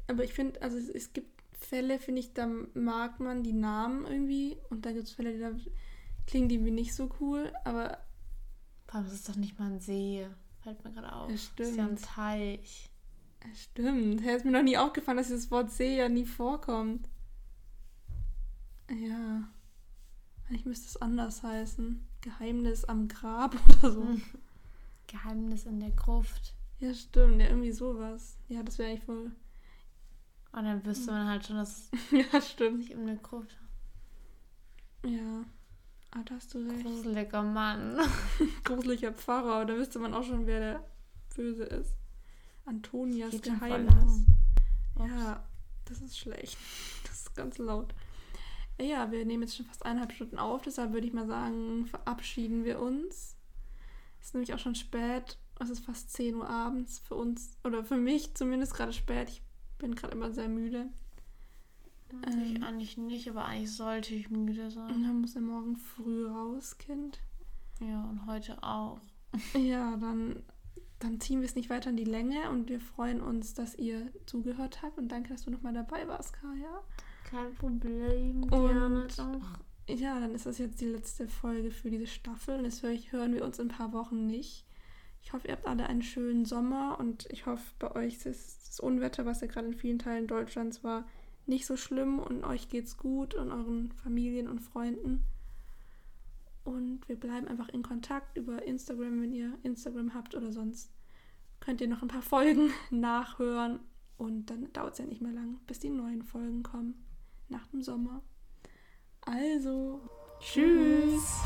Aber ich finde, also es, es, gibt Fälle, finde ich, da mag man die Namen irgendwie und da gibt es Fälle, die da klingen die wie nicht so cool, aber. Das ist doch nicht mal ein See, fällt mir gerade auf. Ja, stimmt. Das ist ja ein Teich. Stimmt. Ja, ist mir noch nie aufgefallen, dass das Wort See ja nie vorkommt. Ja. Eigentlich müsste es anders heißen. Geheimnis am Grab oder so. Geheimnis in der Gruft. Ja, stimmt. Ja, irgendwie sowas. Ja, das wäre eigentlich voll. Und dann wüsste man halt schon, dass ja, stimmt. nicht in der Gruft. Ja. Ah, da hast du recht. Gruseliger Mann. Gruseliger Pfarrer. Da wüsste man auch schon, wer der Böse ist. Antonias Geht Geheimnis. Ja, das ist schlecht. Das ist ganz laut. Ja, wir nehmen jetzt schon fast eineinhalb Stunden auf, deshalb würde ich mal sagen, verabschieden wir uns. Es ist nämlich auch schon spät. Es ist fast 10 Uhr abends für uns, oder für mich zumindest gerade spät. Ich bin gerade immer sehr müde. Ich ähm, eigentlich nicht, aber eigentlich sollte ich müde sein. Und dann muss er morgen früh raus, Kind. Ja, und heute auch. Ja, dann dann ziehen wir es nicht weiter in die Länge und wir freuen uns, dass ihr zugehört habt und danke, dass du nochmal dabei warst, Kaya. Kein Problem, gerne doch. Ja, dann ist das jetzt die letzte Folge für diese Staffel und jetzt hören wir uns in ein paar Wochen nicht. Ich hoffe, ihr habt alle einen schönen Sommer und ich hoffe, bei euch ist das Unwetter, was ja gerade in vielen Teilen Deutschlands war, nicht so schlimm und euch geht's gut und euren Familien und Freunden. Und wir bleiben einfach in Kontakt über Instagram, wenn ihr Instagram habt oder sonst könnt ihr noch ein paar Folgen nachhören. Und dann dauert es ja nicht mehr lang, bis die neuen Folgen kommen nach dem Sommer. Also, tschüss.